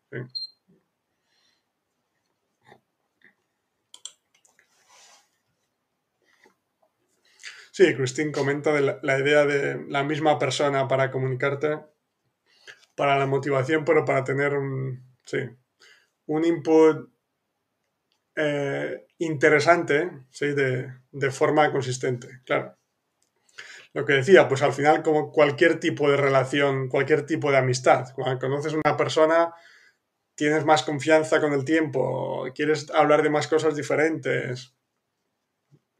Christine comenta de la, idea de la misma persona para comunicarte, para la motivación, pero para tener un, sí, un input eh, interesante ¿sí? de, de, forma consistente, claro. Lo que decía, pues al final como cualquier tipo de relación, cualquier tipo de amistad, cuando conoces una persona tienes más confianza con el tiempo, quieres hablar de más cosas diferentes,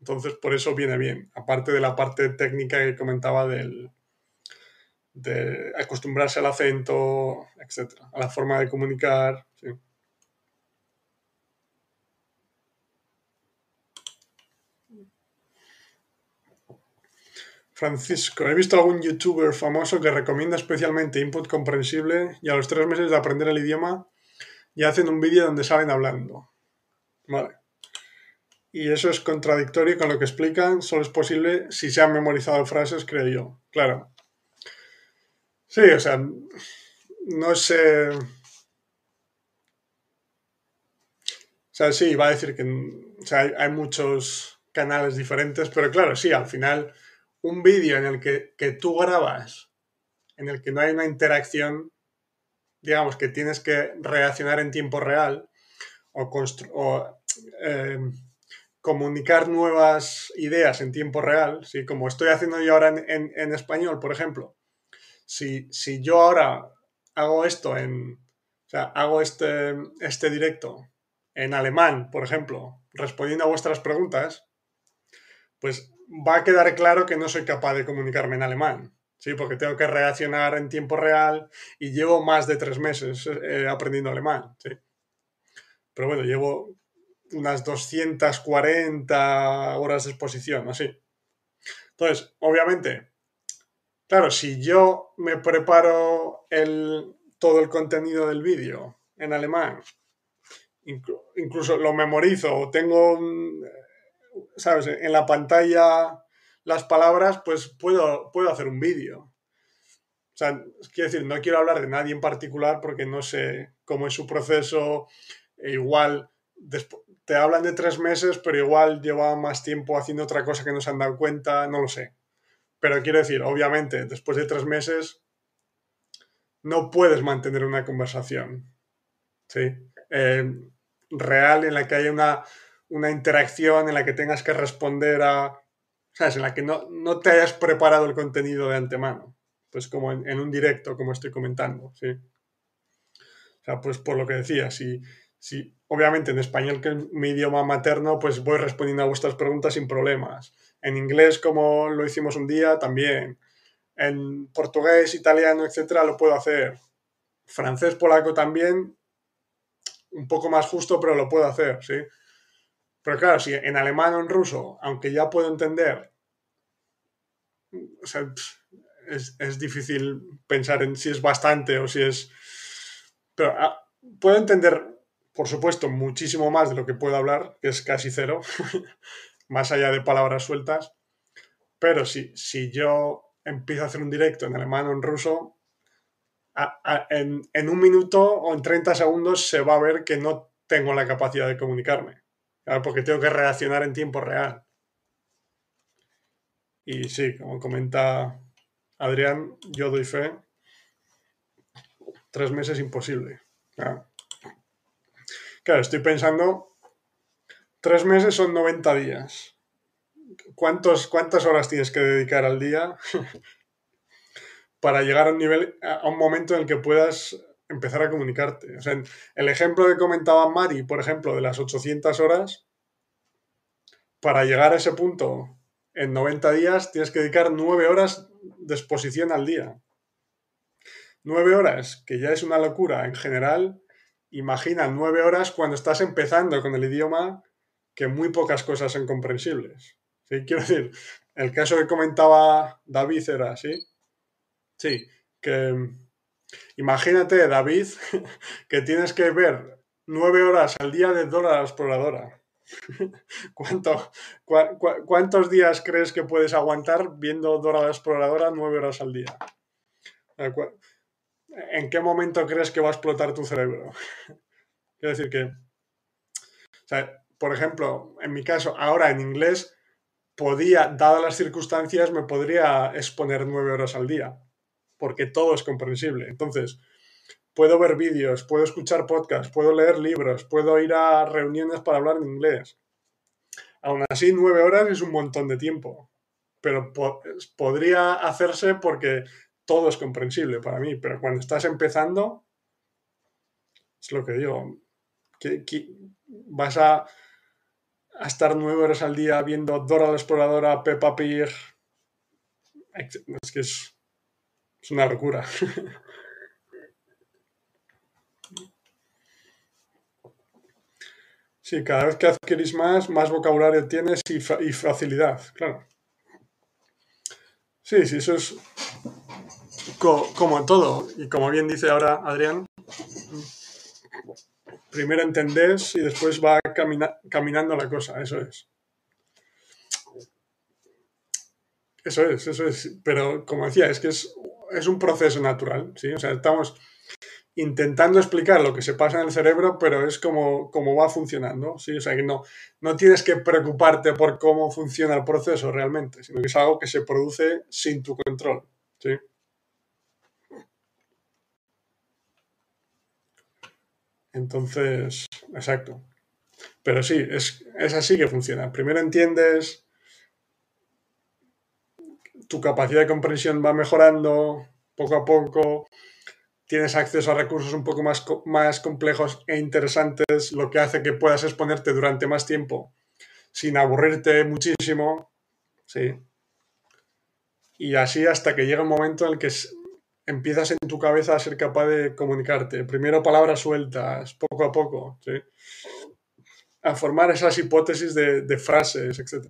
entonces, por eso viene bien. Aparte de la parte técnica que comentaba del, de acostumbrarse al acento, etcétera, a la forma de comunicar. Francisco, he visto algún youtuber famoso que recomienda especialmente input comprensible y a los tres meses de aprender el idioma ya hacen un vídeo donde salen hablando. Vale y eso es contradictorio con lo que explican, solo es posible si se han memorizado frases, creo yo. Claro. Sí, o sea, no sé... O sea, sí, va a decir que hay, muchos canales diferentes, pero claro, sí, al final un vídeo en el que, tú grabas, en el que no hay una interacción, digamos que tienes que reaccionar en tiempo real o, o eh, comunicar nuevas ideas en tiempo real, ¿sí? como estoy haciendo yo ahora en, español, por ejemplo. Si, si, yo ahora hago esto en, o sea, hago este, este directo en alemán, por ejemplo, respondiendo a vuestras preguntas, pues va a quedar claro que no soy capaz de comunicarme en alemán, ¿sí? porque tengo que reaccionar en tiempo real y llevo más de tres meses eh, aprendiendo alemán. ¿sí? Pero bueno, llevo unas 240 horas de exposición, así. Entonces, obviamente, claro, si yo me preparo el, todo el contenido del vídeo en alemán, incluso lo memorizo o tengo, ¿sabes? En la pantalla las palabras, pues puedo, puedo hacer un vídeo. O sea, quiero decir, no quiero hablar de nadie en particular porque no sé cómo es su proceso. E igual, después, te hablan de tres meses, pero igual lleva más tiempo haciendo otra cosa que no se han dado cuenta, no lo sé. Pero quiero decir, obviamente, después de tres meses no puedes mantener una conversación ¿sí? Eh, real en la que haya una, una, interacción, en la que tengas que responder a... ¿Sabes? En la que no, no te hayas preparado el contenido de antemano. Pues como en, en un directo, como estoy comentando. ¿sí? O sea, pues por lo que decía, si Sí, obviamente en español, que es mi idioma materno, pues voy respondiendo a vuestras preguntas sin problemas. En inglés, como lo hicimos un día, también. En portugués, italiano, etcétera, lo puedo hacer. Francés, polaco también, un poco más justo, pero lo puedo hacer, ¿sí? Pero claro, si en alemán o en ruso, aunque ya puedo entender, o sea, es, es, difícil pensar en si es bastante o si es... Pero ah, puedo entender por supuesto, muchísimo más de lo que puedo hablar, que es casi cero, más allá de palabras sueltas. Pero si, si yo empiezo a hacer un directo en alemán o en ruso, en, un minuto o en 30 segundos se va a ver que no tengo la capacidad de comunicarme, porque tengo que reaccionar en tiempo real. Y sí, como comenta Adrián, yo doy fe. Tres meses imposible. Claro, estoy pensando, tres meses son 90 días. ¿Cuántos, ¿Cuántas horas tienes que dedicar al día para llegar a un nivel, a un momento en el que puedas empezar a comunicarte? O sea, el ejemplo que comentaba Mari, por ejemplo, de las 800 horas, para llegar a ese punto en 90 días tienes que dedicar 9 horas de exposición al día. 9 horas, que ya es una locura en general. Imagina 9 horas cuando estás empezando con el idioma, que muy pocas cosas son comprensibles. ¿Sí? Quiero decir, el caso que comentaba David era así. Sí, que imagínate, David, que tienes que ver 9 horas al día de Dora la exploradora. ¿Cuánto, ¿Cuántos días crees que puedes aguantar viendo Dora la Exploradora nueve horas al día? ¿En qué momento crees que va a explotar tu cerebro? Quiero decir que, por ejemplo, en mi caso, ahora en inglés, podía, dadas las circunstancias, me podría exponer nueve horas al día, porque todo es comprensible. Entonces, puedo ver vídeos, puedo escuchar podcasts, puedo leer libros, puedo ir a reuniones para hablar en inglés. Aún así, nueve horas es un montón de tiempo, pero podría hacerse porque todo es comprensible para mí, pero cuando estás empezando, es lo que digo, que, vas a, estar nueve horas al día viendo Dora la Exploradora, Peppa Pig, es que es, es una locura. Sí, cada vez que adquirís más, más vocabulario tienes y, facilidad, claro. Sí, sí, eso es como todo. Y como bien dice ahora Adrián, primero entendés y después va caminando la cosa, eso es. Eso es, eso es. Pero como decía, es que es, es un proceso natural, ¿sí? O sea, estamos intentando explicar lo que se pasa en el cerebro, pero es como, va funcionando, ¿sí? O sea, que no, no tienes que preocuparte por cómo funciona el proceso realmente, sino que es algo que se produce sin tu control, ¿sí? Entonces, exacto. Pero sí, es, es así que funciona. Primero entiendes, tu capacidad de comprensión va mejorando poco a poco, tienes acceso a recursos un poco más, más complejos e interesantes, lo que hace que puedas exponerte durante más tiempo sin aburrirte muchísimo, ¿sí? Y así hasta que llega un momento en el que empiezas en tu cabeza a ser capaz de comunicarte. Primero palabras sueltas, poco a poco, ¿sí? A formar esas hipótesis de, de frases, etc.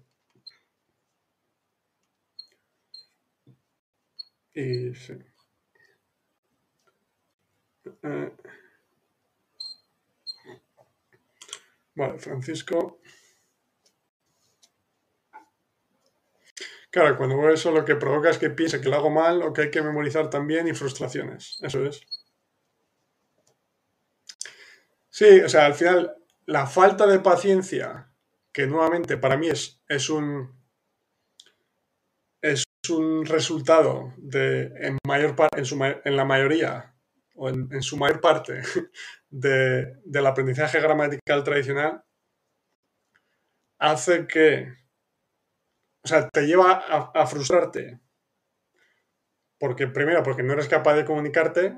Y sí. Eh, vale, Francisco. Claro, cuando veo eso lo que provoca es que piense que lo hago mal o que hay que memorizar también y frustraciones. Eso es. Sí, o sea, al final la falta de paciencia, que nuevamente para mí es, es un es un resultado de en mayor en, en la mayoría o en, su mayor parte, del aprendizaje gramatical tradicional, hace que, o sea, te lleva a, frustrarte. Porque primero, porque no eres capaz de comunicarte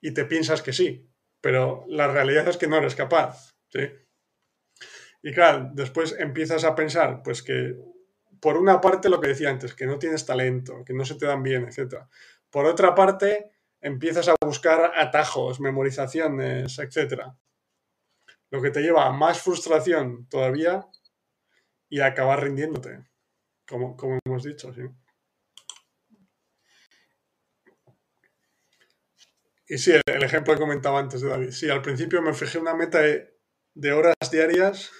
y te piensas que sí, pero la realidad es que no eres capaz. ¿sí? Y claro, después empiezas a pensar, pues que por una parte lo que decía antes, que no tienes talento, que no se te dan bien, etc. Por otra parte, empiezas a buscar atajos, memorizaciones, etc. Lo que te lleva a más frustración todavía y a acabar rindiéndote, como, hemos dicho. ¿sí? Y sí, el ejemplo que comentaba antes de David. Sí, al principio me fijé una meta de, horas diarias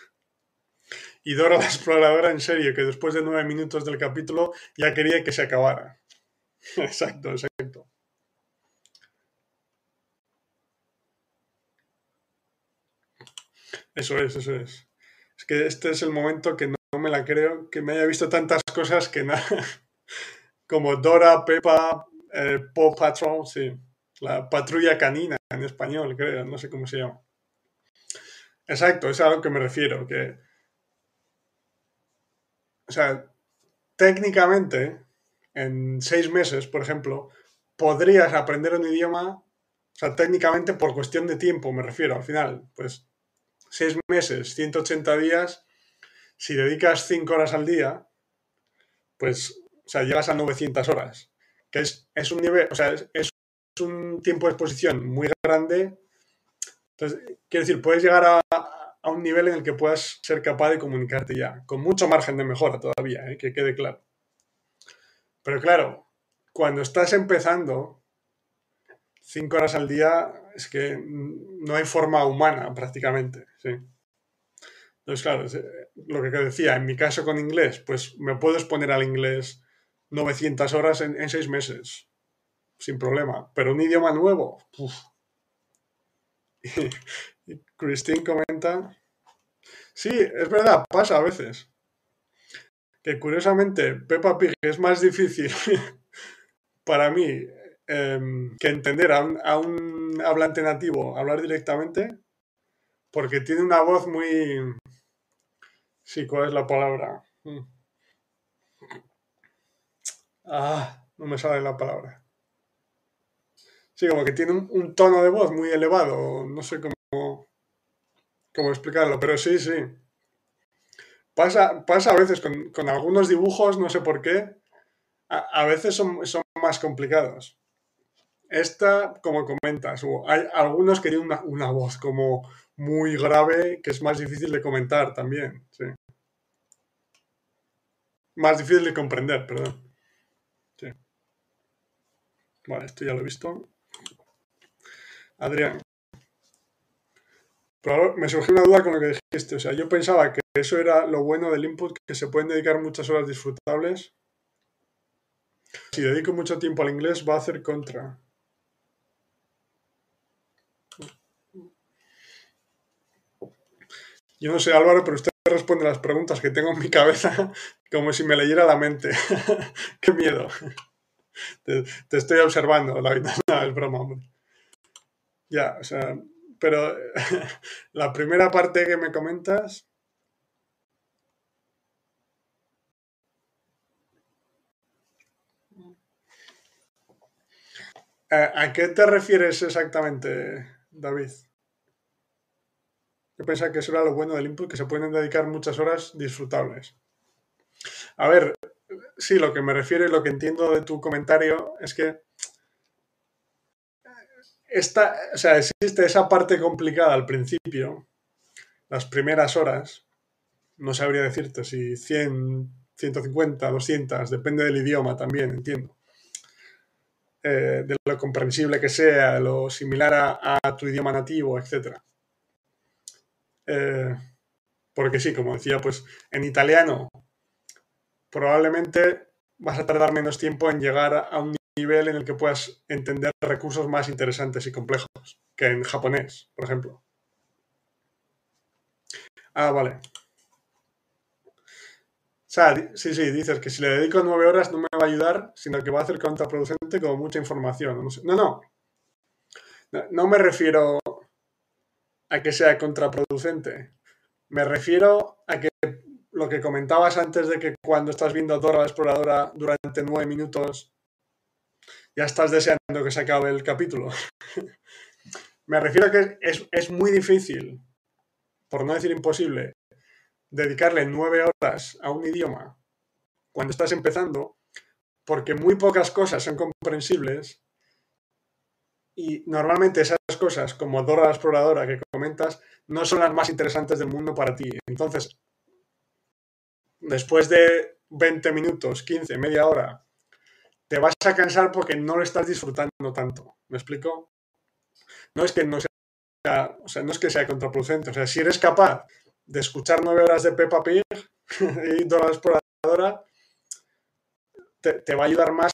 y Dora la exploradora en serio, que después de nueve minutos del capítulo ya quería que se acabara. exacto, exacto. Eso es, eso es. Es que este es el momento que no, me la creo, que me haya visto tantas cosas que nada. Como Dora, Peppa, eh, Paw Patrol, sí. La patrulla canina en español, creo, no sé cómo se llama. Exacto, es a lo que me refiero, que o sea, técnicamente, en seis meses, por ejemplo, podrías aprender un idioma, o sea, técnicamente por cuestión de tiempo, me refiero, al final, pues seis meses, 180 días, si dedicas cinco horas al día, pues, o sea, llegas a 900 horas, que es, es un nivel, o sea, es, es un tiempo de exposición muy grande. Entonces, quiero decir, puedes llegar a, a un nivel en el que puedas ser capaz de comunicarte ya, con mucho margen de mejora todavía, ¿eh? que quede claro. Pero claro, cuando estás empezando, cinco horas al día, es que no hay forma humana prácticamente. ¿sí? Entonces, claro, eh, lo que decía, en mi caso con inglés, pues me puedo exponer al inglés 900 horas en, seis meses, sin problema. Pero un idioma nuevo, uf. Y Christine comenta, sí, es verdad, pasa a veces. Que curiosamente Peppa Pig es más difícil para mí eh, que entender a un, a un hablante nativo hablar directamente, porque tiene una voz muy... Sí, ¿cuál es la palabra? Mm. Ah, no me sale la palabra. Sí, como que tiene un, tono de voz muy elevado, no sé cómo, cómo explicarlo, pero sí, sí. Pasa, pasa a veces con, con algunos dibujos, no sé por qué, a, a veces son, son, más complicados. Esta, como comentas, hay algunos que tienen una, voz como muy grave que es más difícil de comentar también. Más difícil de comprender, perdón. Vale, esto ya lo he visto. Adrián. Pero me surgió una duda con lo que dijiste. O sea, yo pensaba que eso era lo bueno del input, que se pueden dedicar muchas horas disfrutables. Si dedico mucho tiempo al inglés, va a hacer contra. Yo no sé, Álvaro, pero usted responde las preguntas que tengo en mi cabeza como si me leyera la mente. Qué miedo. Te, estoy observando, la no, es broma, hombre. Ya, o sea, pero la primera parte que me comentas. ¿A qué te refieres exactamente, David? Yo pensaba que eso era lo bueno del input, que se pueden dedicar muchas horas disfrutables. A ver, sí, lo que me refiero y lo que entiendo de tu comentario es que esta, o sea, existe esa parte complicada al principio, las primeras horas, no sabría decirte si 100, 150, 200, depende del idioma también, entiendo. Eh, de lo comprensible que sea, de lo similar a, a tu idioma nativo, etc. Eh, porque sí, como decía, pues en italiano probablemente vas a tardar menos tiempo en llegar a un nivel en el que puedas entender recursos más interesantes y complejos que en japonés, por ejemplo. Ah, vale. O sea, sí, sí, dices que si le dedico nueve horas no me va a ayudar, sino que va a hacer contraproducente con mucha información. No, no, no. No me refiero a que sea contraproducente. Me refiero a que lo que comentabas antes de que cuando estás viendo Dora la Exploradora durante nueve minutos ya estás deseando que se acabe el capítulo. Me refiero a que es, es, muy difícil, por no decir imposible, dedicarle nueve horas a un idioma cuando estás empezando, porque muy pocas cosas son comprensibles y normalmente esas cosas, como Dora la Exploradora que comentas, no son las más interesantes del mundo para ti. Entonces, después de 20 minutos, 15, media hora te vas a cansar porque no lo estás disfrutando tanto. ¿Me explico? No es que no sea, o sea, no es que sea contraproducente. O sea, si eres capaz de escuchar nueve horas de Peppa Pig y Dora la Exploradora, te, te, va a ayudar más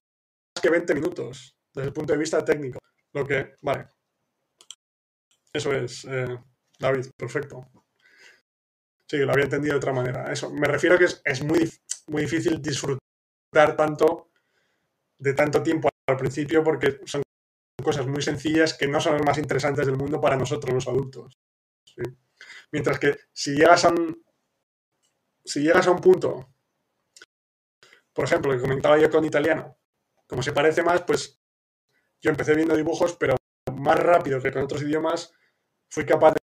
que 20 minutos desde el punto de vista técnico. Lo que, vale. Eso es, eh, David, perfecto. Sí, lo había entendido de otra manera. Eso, me refiero a que es, es muy, muy difícil disfrutar tanto de tanto tiempo al principio porque son cosas muy sencillas que no son las más interesantes del mundo para nosotros los adultos. Mientras que si llegas a un, si llegas a un punto por ejemplo, que comentaba yo con italiano, como se parece más, pues yo empecé viendo dibujos, pero más rápido que con otros idiomas, fui capaz de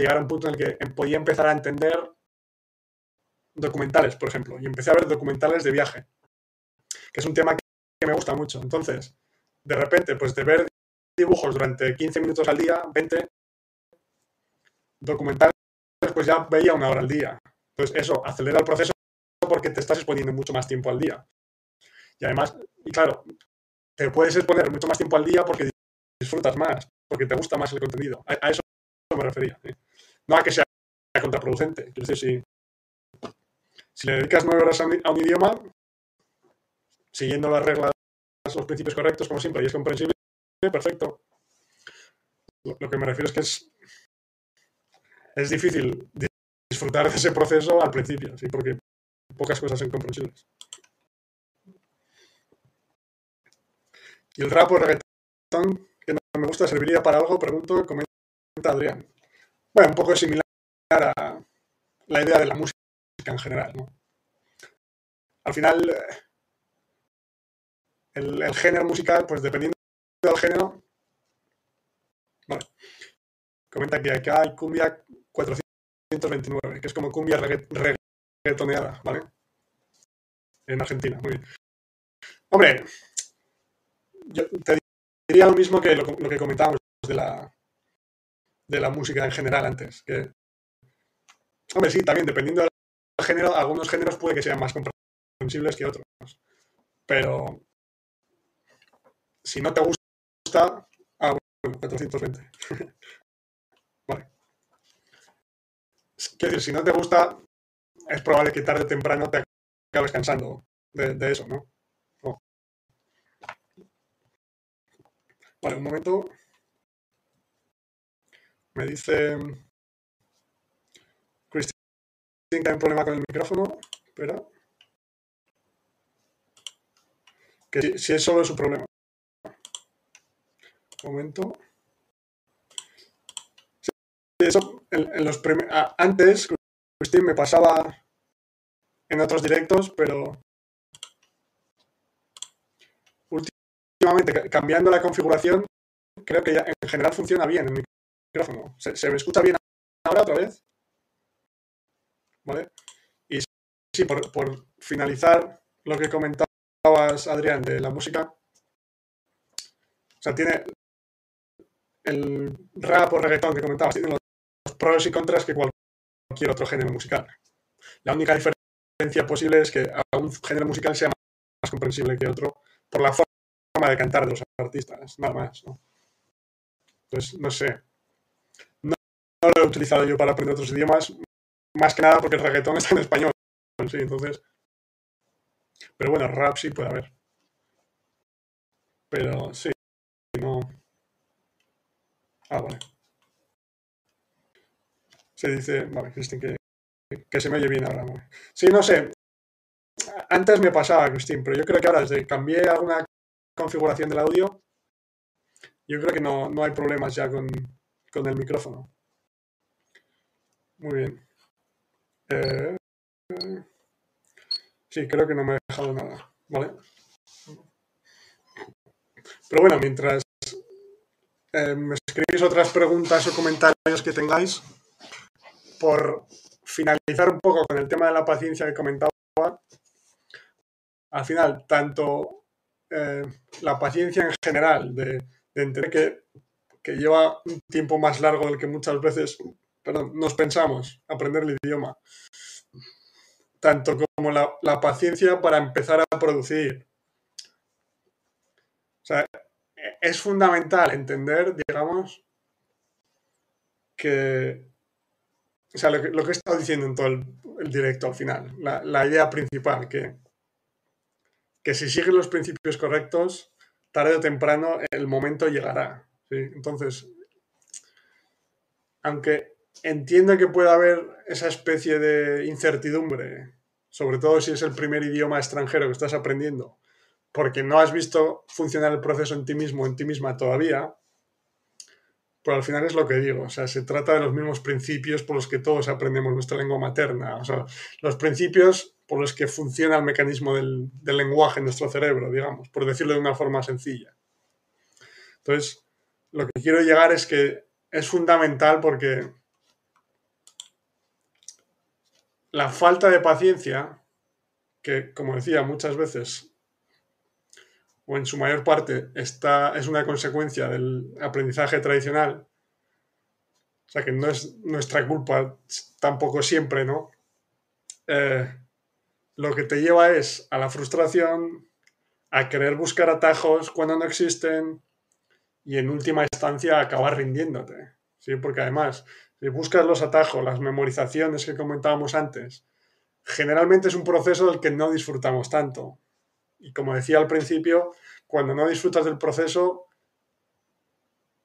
llegar a un punto en el que podía empezar a entender documentales, por ejemplo, y empecé a ver documentales de viaje, que es un tema que me gusta mucho. Entonces, de repente, pues de ver dibujos durante 15 minutos al día, 20 documentales, pues ya veía una hora al día. Entonces, eso acelera el proceso porque te estás exponiendo mucho más tiempo al día. Y además, y claro, te puedes exponer mucho más tiempo al día porque disfrutas más, porque te gusta más el contenido. A, eso me refería. No a que sea contraproducente. Quiero decir, si, si le dedicas nueve horas a un, idioma, siguiendo las reglas, los principios correctos, como siempre, y es comprensible, perfecto. Lo, lo que me refiero es que es, es difícil disfrutar de ese proceso al principio, ¿sí? porque pocas cosas son comprensibles. Y el rap o reggaetón, que no me gusta, ¿serviría para algo? Pregunto, comenta Adrián. Bueno, un poco similar a la idea de la música en general, ¿no? Al final, el, género musical, pues dependiendo del género, vale. Comenta que acá hay cumbia 429, que es como cumbia reggaetoneada, ¿vale? En Argentina, muy bien. Hombre, yo te diría lo mismo que lo, que comentábamos de la, de la música en general antes. Que, hombre, sí, también dependiendo del género, algunos géneros puede que sean más comprensibles que otros. Pero si no te gusta, ah, bueno, 420. vale. Quiero decir, si no te gusta, es probable que tarde o temprano te acabes cansando de eso, ¿no? Vale, un momento. Me dice Cristian que hay un problema con el micrófono. Espera. Que si, es solo su problema. Un momento. eso en, los antes, Cristian me pasaba en otros directos, pero cambiando la configuración, creo que en general funciona bien el micrófono. ¿Se, me escucha bien ahora otra vez? ¿Vale? Y sí, por, finalizar lo que comentabas, Adrián, de la música. O sea, tiene el rap o reggaetón que comentabas, tiene los pros y contras que cualquier otro género musical. La única diferencia posible es que a género musical sea más comprensible que otro por la forma de cantar de los artistas, nada más. ¿no? Entonces, no sé. No, lo he utilizado yo para aprender otros idiomas, más que nada porque el reggaetón está en español. Sí, entonces. Pero bueno, rap sí puede haber. Pero sí, no. Ah, vale. Se dice, vale, Cristín, que, que se me oye bien ahora. Sí, no sé. Antes me pasaba, Cristín, pero yo creo que ahora desde que cambié alguna configuración del audio, yo creo que no, hay problemas ya con, el micrófono. Muy bien. Eh, sí, creo que no me he dejado nada. ¿Vale? Pero bueno, mientras eh, me escribís otras preguntas o comentarios que tengáis, por finalizar un poco con el tema de la paciencia que comentaba, al final, tanto eh, la paciencia en general, de, entender que, lleva un tiempo más largo del que muchas veces nos pensamos aprender el idioma, tanto como la, paciencia para empezar a producir. O sea, es fundamental entender, digamos, que, o sea, lo que, he estado diciendo en todo el, directo al final, la, la idea principal, que que si siguen los principios correctos, tarde o temprano el momento llegará. Entonces, aunque entiendo que pueda haber esa especie de incertidumbre, sobre todo si es el primer idioma extranjero que estás aprendiendo, porque no has visto funcionar el proceso en ti mismo, en ti misma todavía, pero al final es lo que digo, o sea, se trata de los mismos principios por los que todos aprendemos nuestra lengua materna, o sea, los principios por los que funciona el mecanismo del, lenguaje en nuestro cerebro, digamos, por decirlo de una forma sencilla. Entonces, lo que quiero llegar es que es fundamental porque la falta de paciencia, que como decía muchas veces, o en su mayor parte, está, es una consecuencia del aprendizaje tradicional, o sea que no es nuestra culpa tampoco siempre, ¿no? Eh, lo que te lleva es a la frustración, a querer buscar atajos cuando no existen y en última instancia acabar rindiéndote, ¿sí? Porque además, si buscas los atajos, las memorizaciones que comentábamos antes, generalmente es un proceso del que no disfrutamos tanto. Y como decía al principio, cuando no disfrutas del proceso,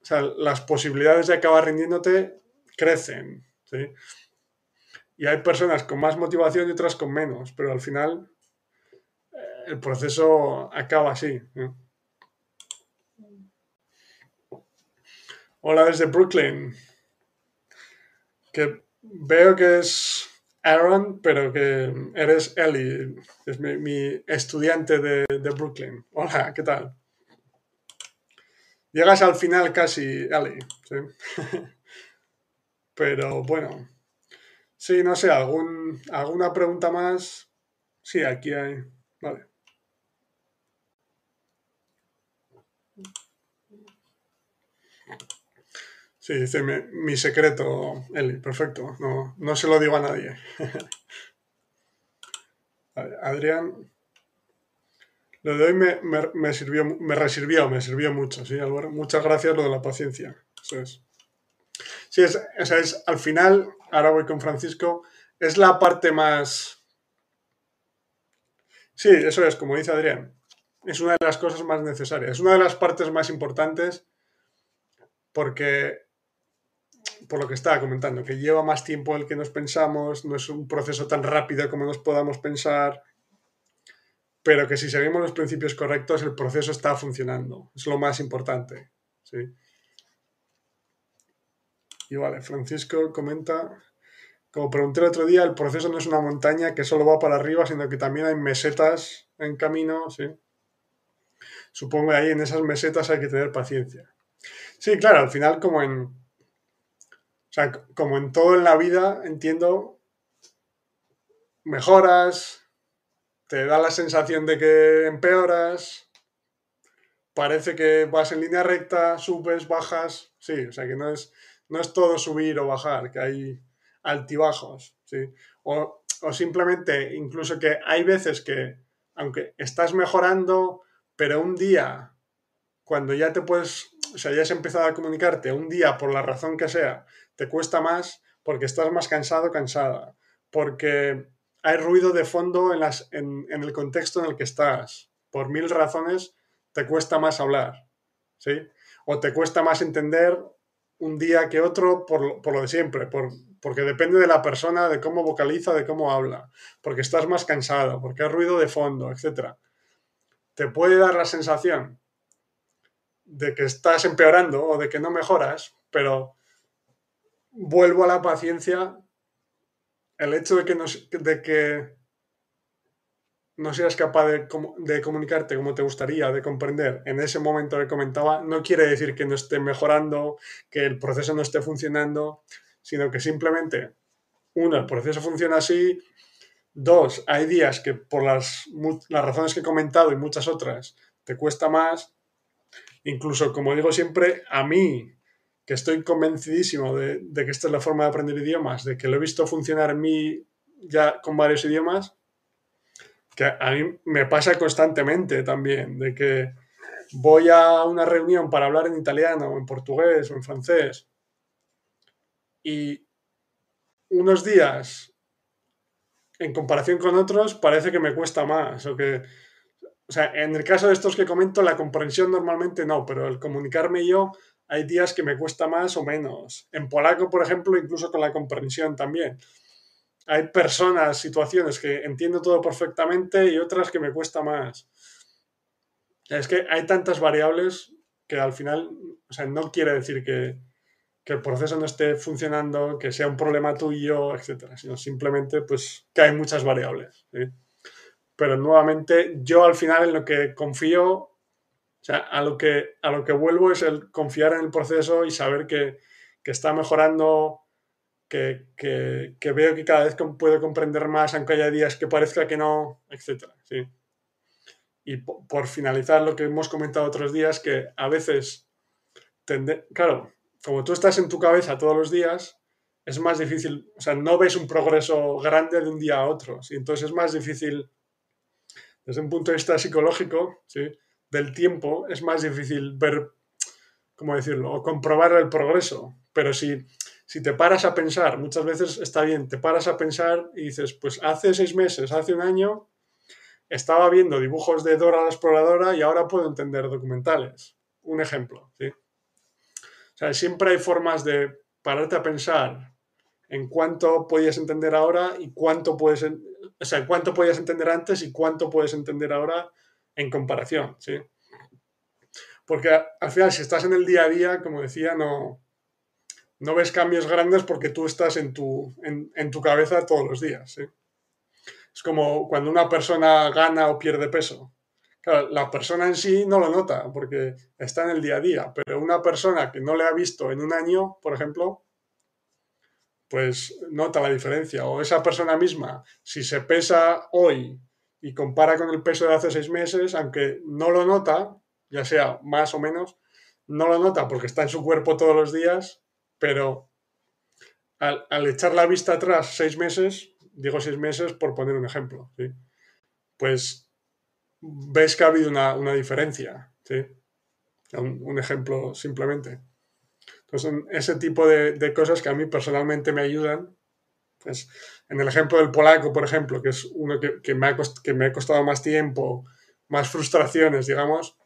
o sea, las posibilidades de acabar rindiéndote crecen, ¿sí? Y hay personas con más motivación y otras con menos, pero al final eh, el proceso acaba así. Hola desde Brooklyn. Que veo que es Aaron, pero que eres Ellie, es mi, estudiante de, de Brooklyn. Hola, ¿qué tal? Llegas al final casi, Ellie. ¿sí? Pero bueno, sí, no sé, ¿algún, ¿alguna pregunta más? Sí, aquí hay. Vale. Sí, dice mi, secreto, Eli, perfecto. No, no se lo digo a nadie. Adrián, lo de hoy me, me, sirvió, me resirvió, me sirvió mucho, sí, Álvaro. Muchas gracias lo de la paciencia. Eso es. Sí, es, es, al final, ahora voy con Francisco, es la parte más... Sí, eso es, como dice Adrián, es una de las cosas más necesarias, es una de las partes más importantes porque, por lo que estaba comentando, que lleva más tiempo del que nos pensamos, no es un proceso tan rápido como nos podamos pensar, pero que si seguimos los principios correctos, el proceso está funcionando, es lo más importante. ¿sí? Y vale, Francisco comenta, como pregunté el otro día, el proceso no es una montaña que solo va para arriba, sino que también hay mesetas en camino, ¿sí? Supongo que ahí en esas mesetas hay que tener paciencia. Sí, claro, al final como en... O sea, como en todo en la vida, entiendo, mejoras, te da la sensación de que empeoras, parece que vas en línea recta, subes, bajas, sí, o sea que no es no es todo subir o bajar, que hay altibajos, ¿sí? O, simplemente, incluso que hay veces que, aunque estás mejorando, pero un día, cuando ya te puedes, o sea, ya has empezado a comunicarte, un día, por la razón que sea, te cuesta más porque estás más cansado, cansada, porque hay ruido de fondo en, las, en, en el contexto en el que estás, por mil razones, te cuesta más hablar, ¿sí? O te cuesta más entender un día que otro por, lo de siempre, por, porque depende de la persona, de cómo vocaliza, de cómo habla, porque estás más cansado, porque hay ruido de fondo, etc. Te puede dar la sensación de que estás empeorando o de que no mejoras, pero vuelvo a la paciencia, el hecho de que, de que no seas capaz de, comunicarte como te gustaría, de comprender en ese momento que comentaba, no quiere decir que no esté mejorando, que el proceso no esté funcionando, sino que simplemente, uno, el proceso funciona así, dos, hay días que por las, las razones que he comentado y muchas otras te cuesta más, incluso como digo siempre, a mí, que estoy convencidísimo de, de que esta es la forma de aprender idiomas, de que lo he visto funcionar en mí ya con varios idiomas, que a mí me pasa constantemente también, de que voy a una reunión para hablar en italiano o en portugués o en francés y unos días en comparación con otros parece que me cuesta más o que o sea, en el caso de estos que comento la comprensión normalmente no, pero el comunicarme yo hay días que me cuesta más o menos. En polaco, por ejemplo, incluso con la comprensión también hay personas, situaciones que entiendo todo perfectamente y otras que me cuesta más. Es que hay tantas variables que al final, o sea, no quiere decir que, que el proceso no esté funcionando, que sea un problema tuyo, etcétera, sino simplemente pues que hay muchas variables. Pero nuevamente, yo al final en lo que confío, o sea, a lo que, a lo que vuelvo es el confiar en el proceso y saber que, que está mejorando, que, veo que cada vez puedo comprender más, aunque haya días que parezca que no, etcétera. ¿sí? Y por, por finalizar lo que hemos comentado otros días, que a veces, tende, claro, como tú estás en tu cabeza todos los días, es más difícil, o sea, no ves un progreso grande de un día a otro, ¿sí? entonces es más difícil, desde un punto de vista psicológico, ¿sí? del tiempo, es más difícil ver, ¿cómo decirlo?, o comprobar el progreso, pero si, si te paras a pensar, muchas veces está bien, te paras a pensar y dices, pues hace seis meses, hace un año, estaba viendo dibujos de Dora la Exploradora y ahora puedo entender documentales. Un ejemplo, ¿sí? O sea, siempre hay formas de pararte a pensar en cuánto podías entender ahora y cuánto puedes, o sea, cuánto podías entender antes y cuánto puedes entender ahora en comparación, ¿sí? Porque al final, si estás en el día a día, como decía, no, no ves cambios grandes porque tú estás en tu, en, en tu cabeza todos los días. Es como cuando una persona gana o pierde peso. Claro, la persona en sí no lo nota porque está en el día a día, pero una persona que no le ha visto en un año, por ejemplo, pues nota la diferencia. O esa persona misma, si se pesa hoy y compara con el peso de hace seis meses, aunque no lo nota, ya sea más o menos, no lo nota porque está en su cuerpo todos los días, pero al, echar la vista atrás seis meses, digo seis meses por poner un ejemplo, ¿sí? pues ves que ha habido una, una diferencia, ¿sí? Un, ejemplo simplemente. Entonces, ese tipo de, de, cosas que a mí personalmente me ayudan, pues en el ejemplo del polaco, por ejemplo, que es uno que, que, me, ha que me ha costado más tiempo, más frustraciones, digamos,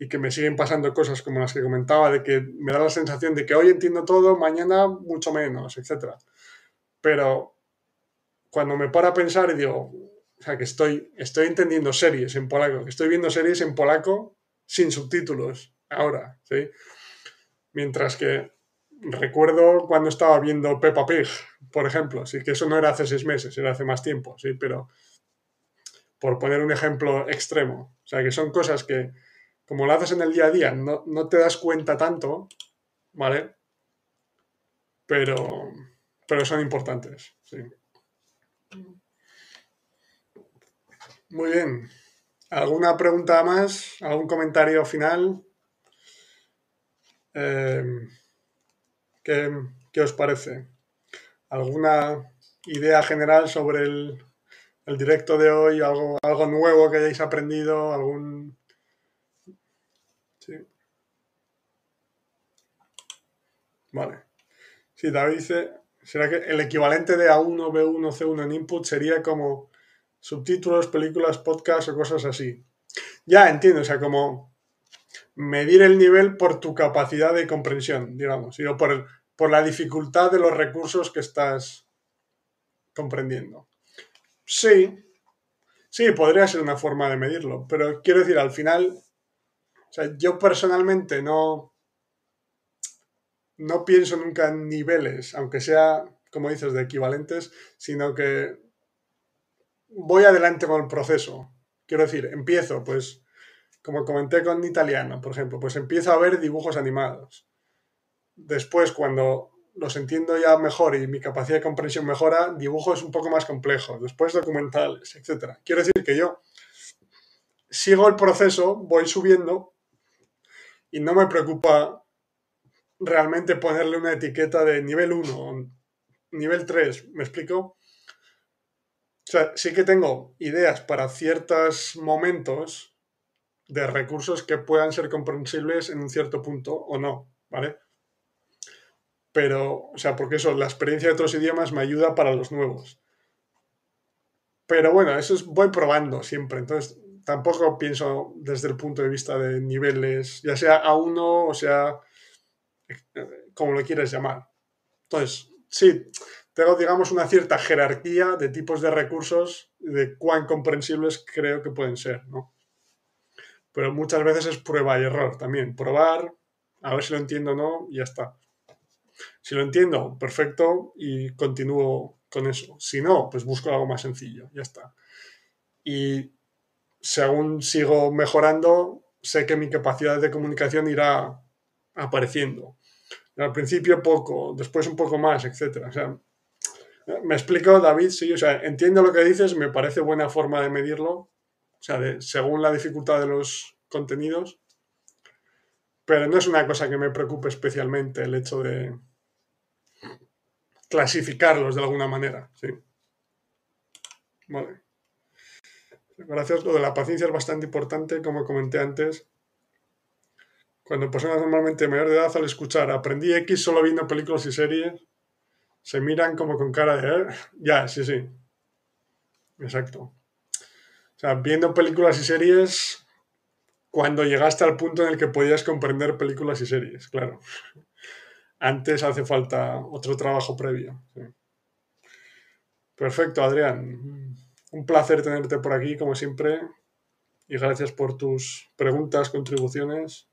y que me siguen pasando cosas como las que comentaba, de que me da la sensación de que hoy entiendo todo, mañana mucho menos, etc. Pero cuando me paro a pensar y digo, o sea, que estoy, estoy entendiendo series en polaco, que estoy viendo series en polaco sin subtítulos ahora, ¿sí? Mientras que recuerdo cuando estaba viendo Peppa Pig, por ejemplo, sí que eso no era hace seis meses, era hace más tiempo, sí, pero por poner un ejemplo extremo, o sea, que son cosas que como lo haces en el día a día no, no te das cuenta tanto, ¿vale? Pero, pero son importantes, sí. Muy bien. ¿Alguna pregunta más? ¿Algún comentario final? Eh, ¿qué, ¿qué, os parece? ¿Alguna idea general sobre el, el directo de hoy? ¿Algo, ¿Algo, nuevo que hayáis aprendido? ¿Algún... Sí. Vale. Sí, David dice, ¿será que el equivalente de A1, B1, C1 en input sería como subtítulos, películas, podcasts o cosas así. Ya entiendo, o sea, como medir el nivel por tu capacidad de comprensión, digamos, y por, por la dificultad de los recursos que estás comprendiendo. Sí, sí, podría ser una forma de medirlo, pero quiero decir, al final, o sea, yo personalmente no, no pienso nunca en niveles, aunque sea, como dices, de equivalentes, sino que voy adelante con el proceso. Quiero decir, empiezo, pues, como comenté con italiano, por ejemplo, pues empiezo a ver dibujos animados. Después, cuando los entiendo ya mejor y mi capacidad de comprensión mejora, dibujos un poco más complejos, después documentales, etc. Quiero decir que yo sigo el proceso, voy subiendo y no me preocupa realmente ponerle una etiqueta de nivel 1, nivel 3, ¿me explico? O sea, sí que tengo ideas para ciertos momentos de recursos que puedan ser comprensibles en un cierto punto o no, ¿vale? Pero, o sea, porque eso, la experiencia de otros idiomas me ayuda para los nuevos. Pero bueno, eso es, voy probando siempre, entonces tampoco pienso desde el punto de vista de niveles, ya sea A1 o sea como lo quieres llamar. Entonces, sí, tengo, digamos, una cierta jerarquía de tipos de recursos, de cuán comprensibles creo que pueden ser, ¿no? Pero muchas veces es prueba y error también. Probar, a ver si lo entiendo o no, y ya está. Si lo entiendo, perfecto, y continúo con eso. Si no, pues busco algo más sencillo, ya está. Y según sigo mejorando, sé que mi capacidad de comunicación irá apareciendo. Al principio poco, después un poco más, etc. O sea, me explico, David, sí, o sea, entiendo lo que dices, me parece buena forma de medirlo, o sea, según la dificultad de los contenidos, pero no es una cosa que me preocupe especialmente el hecho de clasificarlos de alguna manera, sí. Vale. Gracias, lo de la paciencia es bastante importante, como comenté antes. Cuando personas normalmente mayor de edad al escuchar aprendí X solo viendo películas y series, se miran como con cara de... ¿eh? Ya, sí, sí. Exacto. O sea, viendo películas y series cuando llegaste al punto en el que podías comprender películas y series, claro. Antes hace falta otro trabajo previo. Perfecto, Adrián. Un placer tenerte por aquí, como siempre. Y gracias por tus preguntas, contribuciones.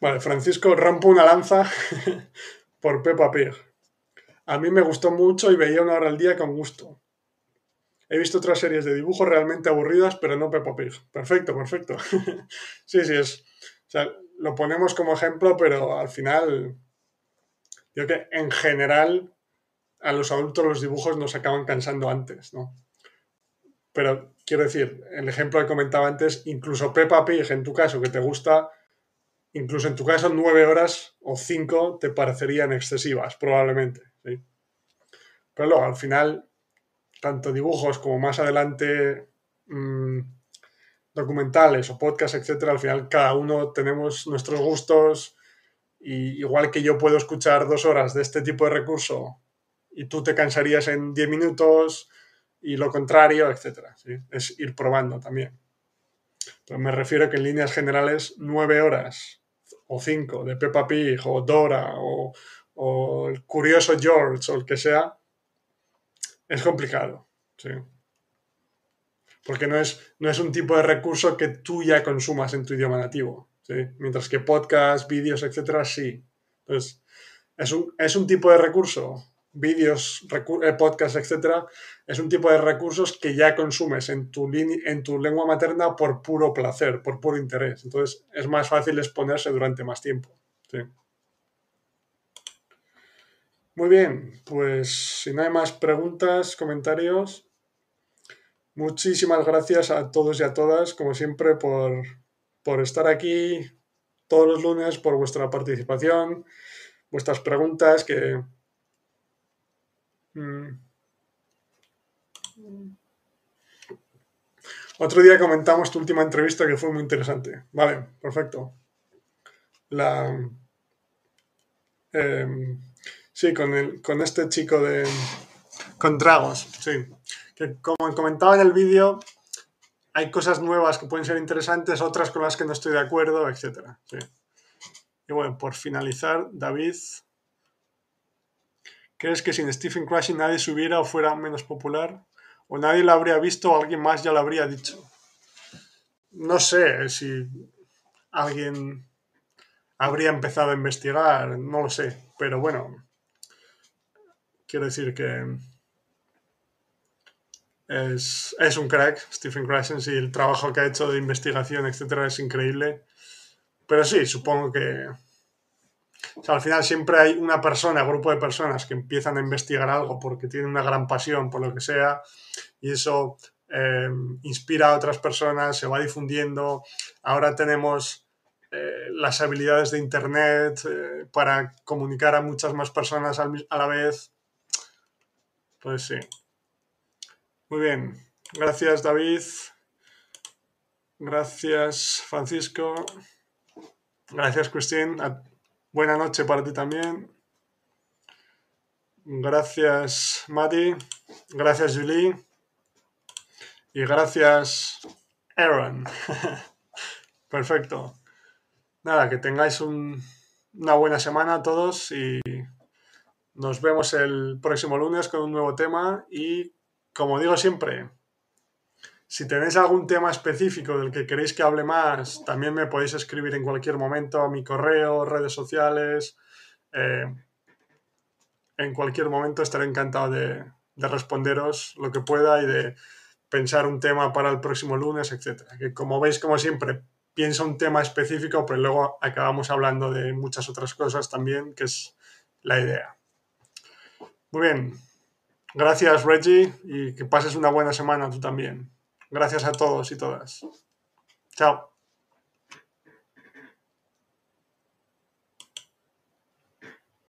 Vale, Francisco rampo una lanza por Peppa Pig. A mí me gustó mucho y veía una hora al día con gusto. He visto otras series de dibujos realmente aburridas, pero no Peppa Pig. Perfecto, perfecto. sí, sí, es. O sea, lo ponemos como ejemplo, pero al final. Yo que en general a los adultos los dibujos nos acaban cansando antes, ¿no? Pero quiero decir, el ejemplo que comentaba antes, incluso Peppa Pig, en tu caso, que te gusta, incluso en tu caso, nueve horas o cinco te parecerían excesivas, probablemente. ¿sí? Pero luego, al final, tanto dibujos como más adelante mmm, documentales o podcasts, etcétera, al final cada uno tenemos nuestros gustos. Y igual que yo puedo escuchar dos horas de este tipo de recurso y tú te cansarías en diez minutos y lo contrario, etcétera. ¿sí? Es ir probando también. Pero me refiero que en líneas generales, nueve horas o cinco de Peppa Pig o Dora o, el curioso George o el que sea, es complicado. ¿sí? Porque no es, no es un tipo de recurso que tú ya consumas en tu idioma nativo. ¿sí? Mientras que podcast, vídeos, etcétera, sí. Entonces, es un, es un tipo de recurso vídeos, eh, podcasts, etcétera, es un tipo de recursos que ya consumes en tu, en tu lengua materna por puro placer, por puro interés. Entonces es más fácil exponerse durante más tiempo. Muy bien, pues si no hay más preguntas, comentarios, muchísimas gracias a todos y a todas, como siempre, por, por estar aquí todos los lunes, por vuestra participación, vuestras preguntas que Mm. Otro día comentamos tu última entrevista que fue muy interesante. Vale, perfecto. Em, sí, con, el, con este chico de. Con Dragos, sí. Que como comentaba en el vídeo, hay cosas nuevas que pueden ser interesantes, otras con las que no estoy de acuerdo, etc. Y bueno, por finalizar, David ¿Crees que sin Stephen Crashing nadie subiera o fuera menos popular? ¿O nadie lo habría visto o alguien más ya lo habría dicho? No sé si alguien habría empezado a investigar, no lo sé, pero bueno, quiero decir que es, un crack, Stephen Krashen, y el trabajo que ha hecho de investigación, etcétera, es increíble. Pero sí, supongo que al final siempre hay una persona, grupo de personas que empiezan a investigar algo porque tienen una gran pasión por lo que sea y eso eh, inspira a otras personas, se va difundiendo. Ahora tenemos eh, las habilidades de Internet eh, para comunicar a muchas más personas a la vez. Pues sí. Muy bien. Gracias David. Gracias Francisco. Gracias Cristín. Buena noche para ti también. Gracias, Mati. Gracias, Julie. Y gracias, Aaron. Perfecto. Nada, que tengáis una buena semana todos y nos vemos el próximo lunes con un nuevo tema y, como digo siempre, Si tenéis algún tema específico del que queréis que hable más, también me podéis escribir en cualquier momento a mi correo, redes sociales. Eh, en cualquier momento estaré encantado de, de, responderos lo que pueda y de pensar un tema para el próximo lunes, etc. Que como veis, como siempre, pienso un tema específico, pero luego acabamos hablando de muchas otras cosas también, que es la idea. Muy bien. Gracias, Reggie, y que pases una buena semana tú también. Gracias a todos y todas. Chao.